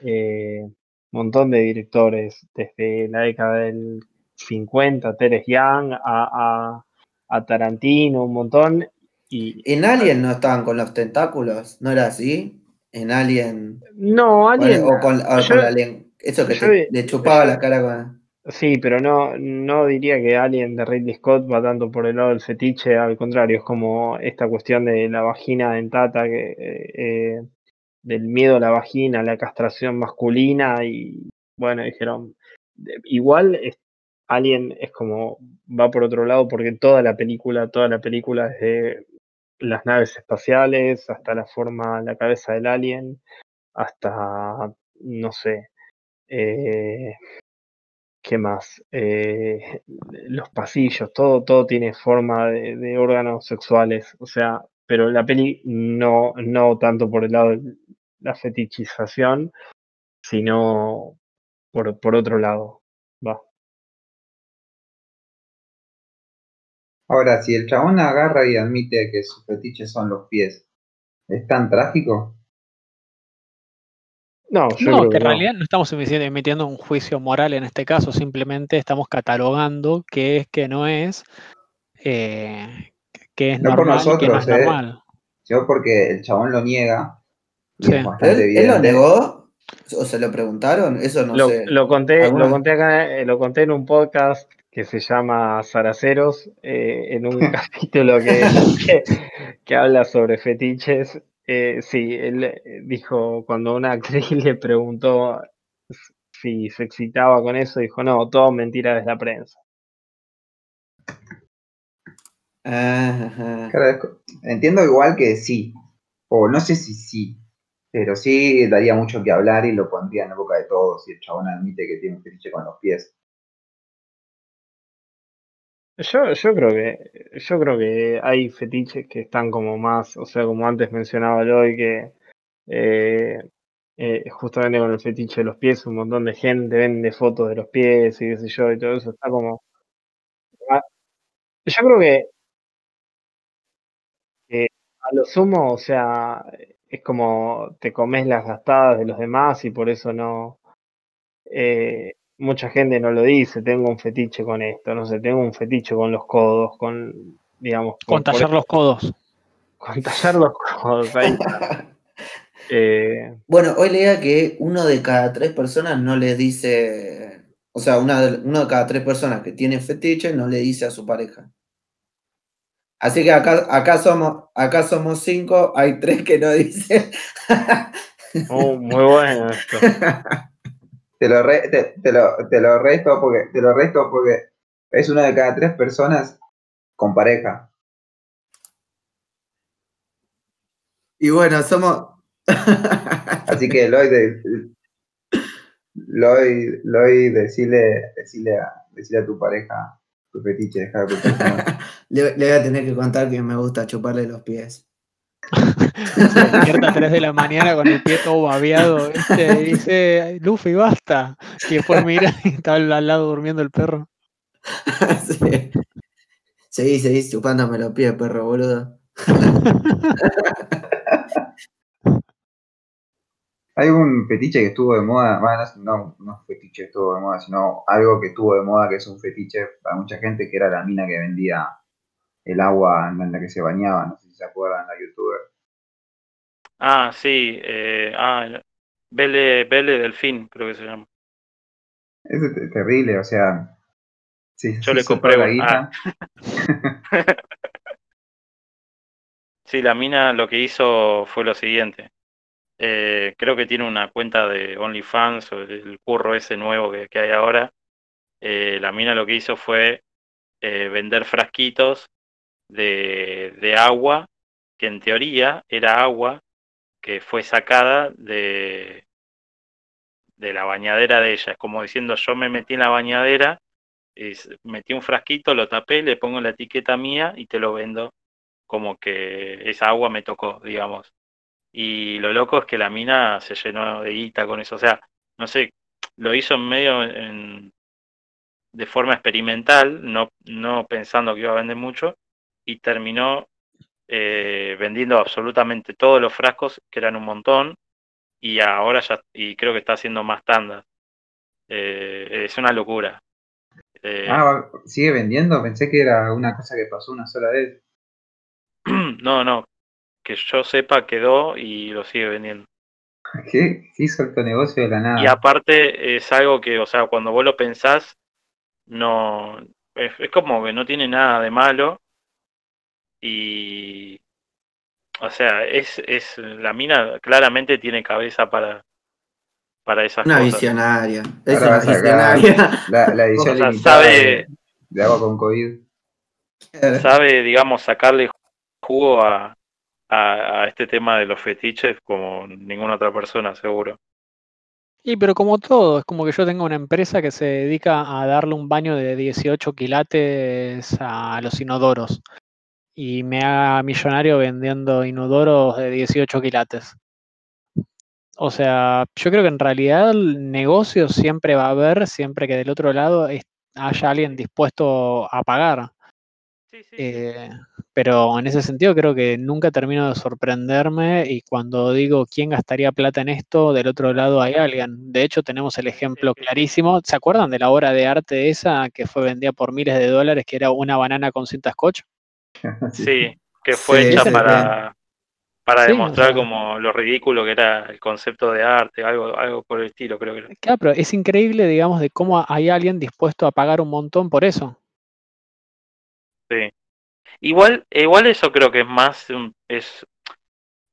eh, montón de directores, desde la década del 50, Teres Young, a, a, Tarantino, un montón. Y, en Alien no estaban con los tentáculos, ¿no era así? En Alien. No, Alien. O, con, la lengua. Eso que le chupaba la cara con. Sí, pero no, no diría que Alien de Ridley Scott va tanto por el lado del fetiche, al contrario, es como esta cuestión de la vagina dentata que, eh, del miedo a la vagina, la castración masculina y bueno, dijeron, igual es, Alien es como va por otro lado porque toda la película, toda la película desde las naves espaciales hasta la forma, la cabeza del alien, hasta, no sé, eh, ¿qué más? Eh, los pasillos, todo, todo tiene forma de, de, órganos sexuales, o sea, pero la peli no, no tanto por el lado de la fetichización, sino por, por otro lado. Va. Ahora, si el chabón agarra y admite que sus fetiches son los pies, ¿es tan trágico? No, yo que en realidad no estamos emitiendo un juicio moral en este caso, simplemente estamos catalogando qué es, qué no es, eh, qué es normal y qué no es eh, normal. Sino porque el chabón lo niega ¿Él, lo negó? ¿O se lo preguntaron? Eso no lo, sé. Lo conté, lo conté acá, eh, lo conté en un podcast que se llama Saraceros, eh, en un *laughs* capítulo que, que, habla sobre fetiches. Eh, sí, él dijo, cuando una actriz *laughs* le preguntó si se excitaba con eso, dijo, no, todo mentira de la prensa. entiendo igual que sí, o no sé si sí, pero sí daría mucho que hablar y lo pondría en la boca de todos si el chabón admite que tiene un fetiche con los pies. Yo, yo creo que yo creo que hay fetiches que están como más, o sea, como antes mencionaba hoy que eh, eh, justamente con el fetiche de los pies, un montón de gente vende fotos de los pies y qué sé yo, y todo eso está como. Yo creo que a lo sumo, o sea, es como te comes las gastadas de los demás y por eso no. Eh, mucha gente no lo dice, tengo un fetiche con esto, no sé, tengo un fetiche con los codos, con, digamos... Con tallar los codos. *laughs* Con tallar los codos, ahí *laughs* eh, bueno, hoy leía que uno de cada tres personas no le dice, o sea, una de, uno de cada tres personas que tiene fetiche no le dice a su pareja. Así que acá, acá, somos, acá somos cinco, hay tres que no dicen. oh, muy bueno esto. *laughs* Te lo, te, lo, te lo resto porque te lo resto porque es una de cada tres personas con pareja. Y bueno, somos. *laughs* Así que Lloyd, Lloyd, Lloyd decirle, decirle, a, a tu pareja tu fetiche, dejar de *laughs* le, le voy a tener que contar que me gusta chuparle los pies. Se despierta a 3 de la mañana con el pie todo babeado, Y dice, Luffy, basta. Y después mira y está al lado durmiendo el perro. *laughs* sí. Seguí, seguí chupándome los pies, perro, boludo. *laughs* Hay un fetiche que estuvo de moda, bueno, no, no fetiche estuvo de moda, sino algo que estuvo de moda que es un fetiche para mucha gente, que era la mina que vendía el agua en la que se bañaba, no sé si se acuerdan, la youtuber. Ah, sí, eh, ah, Belle, Belle Delfín, creo que se llama. Es terrible, o sea. Sí, Yo le compré la guita. *laughs* sí, la mina lo que hizo fue lo siguiente. Eh, creo que tiene una cuenta de OnlyFans o el curro ese nuevo que, hay ahora. Eh, la mina lo que hizo fue eh, vender frasquitos de, de agua, que en teoría era agua que fue sacada de, de la bañadera de ella. Es como diciendo, yo me metí en la bañadera, y metí un frasquito, lo tapé, le pongo la etiqueta mía y te lo vendo como que esa agua me tocó, digamos. Y lo loco es que la mina se llenó de guita con eso. O sea, no sé, lo hizo en medio en, de forma experimental, no, no pensando que iba a vender mucho, y terminó eh, vendiendo absolutamente todos los frascos, que eran un montón, y ahora ya, y creo que está haciendo más tandas. Eh, es una locura. Eh, ah, ¿sigue vendiendo? Pensé que era una cosa que pasó una sola vez. *clears throat* no, no, que yo sepa quedó y lo sigue vendiendo. *laughs* ¿Qué? Hizo el negocio de la nada. Y aparte es algo que, o sea, cuando vos lo pensás, no, es como que no tiene nada de malo, y, o sea, es, es la mina claramente tiene cabeza para, para esas una Visionaria. Es una visionaria. La, la edición sabe, de, agua con COVID. Sabe, digamos, sacarle jugo a, a, este tema de los fetiches como ninguna otra persona, seguro. Y pero como todo, es como que yo tengo una empresa que se dedica a darle un baño de 18 quilates a los inodoros y me haga millonario vendiendo inodoros de 18 quilates. O sea, yo creo que en realidad el negocio siempre va a haber, siempre que del otro lado haya alguien dispuesto a pagar. Eh, pero en ese sentido creo que nunca termino de sorprenderme y cuando digo quién gastaría plata en esto, del otro lado hay alguien. De hecho tenemos el ejemplo clarísimo. ¿Se acuerdan de la obra de arte esa que fue vendida por miles de dólares, que era una banana con cinta scotch? *laughs* Sí, que fue hecha para, para demostrar como lo ridículo que era el concepto de arte, algo, algo por el estilo, creo que Claro, pero es increíble, digamos, de cómo hay alguien dispuesto a pagar un montón por eso. Sí. Igual, igual eso creo que es más es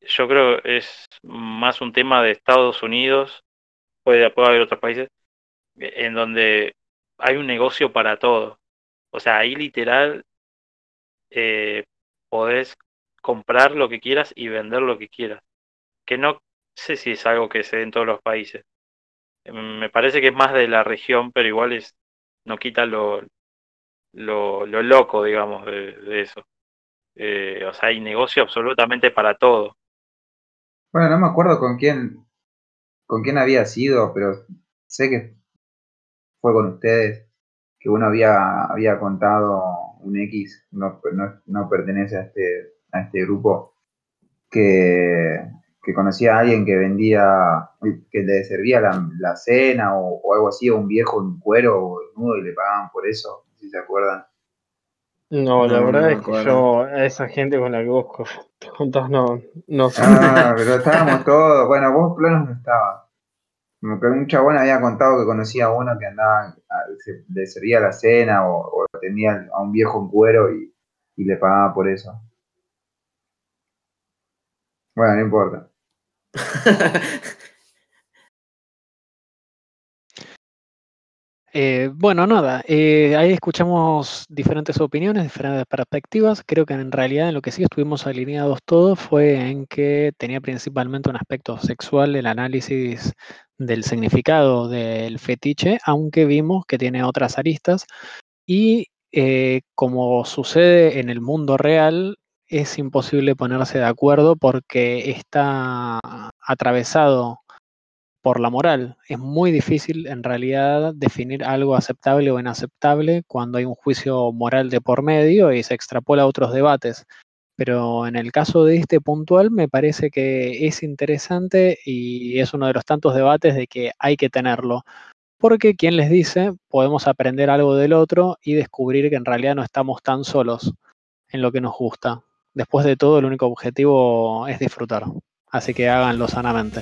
yo creo es más un tema de Estados Unidos, puede, puede haber otros países, en donde hay un negocio para todo. O sea, ahí literal eh, podés comprar lo que quieras y vender lo que quieras. Que no sé si es algo que se dé en todos los países. Mm, me parece que es más de la región, pero igual es no quita lo, lo, lo loco, digamos, de, eso. Eh, o sea, hay negocio absolutamente para todo. Bueno, no me acuerdo con quién, con quién había sido, pero sé que fue con ustedes, que uno había, había contado un X no, no, pertenece a este, a este grupo que, conocía a alguien que vendía, que le servía la, cena o, algo así, o un viejo en cuero o nudo y le pagaban por eso, si se acuerdan. No, la verdad es que yo, a esa gente con la que vos *laughs* contás, no, no sé. Ah, pero estábamos todos, bueno, vos planos no estabas. Como que un chabón había contado que conocía a uno que andaba, le servía la cena o, o tenía a un viejo en cuero y, y le pagaba por eso. Bueno, no importa. *laughs* Eh, bueno, nada, eh, ahí escuchamos diferentes opiniones, diferentes perspectivas. Creo que en realidad en lo que sí estuvimos alineados todos fue en que tenía principalmente un aspecto sexual el análisis del significado del fetiche, aunque vimos que tiene otras aristas. Y eh, como sucede en el mundo real, es imposible ponerse de acuerdo porque está atravesado por la moral. Es muy difícil en realidad definir algo aceptable o inaceptable cuando hay un juicio moral de por medio y se extrapola a otros debates. Pero en el caso de este puntual me parece que es interesante y es uno de los tantos debates de que hay que tenerlo. Porque quien les dice, podemos aprender algo del otro y descubrir que en realidad no estamos tan solos en lo que nos gusta después de todo, el único objetivo es disfrutar. Así que háganlo sanamente.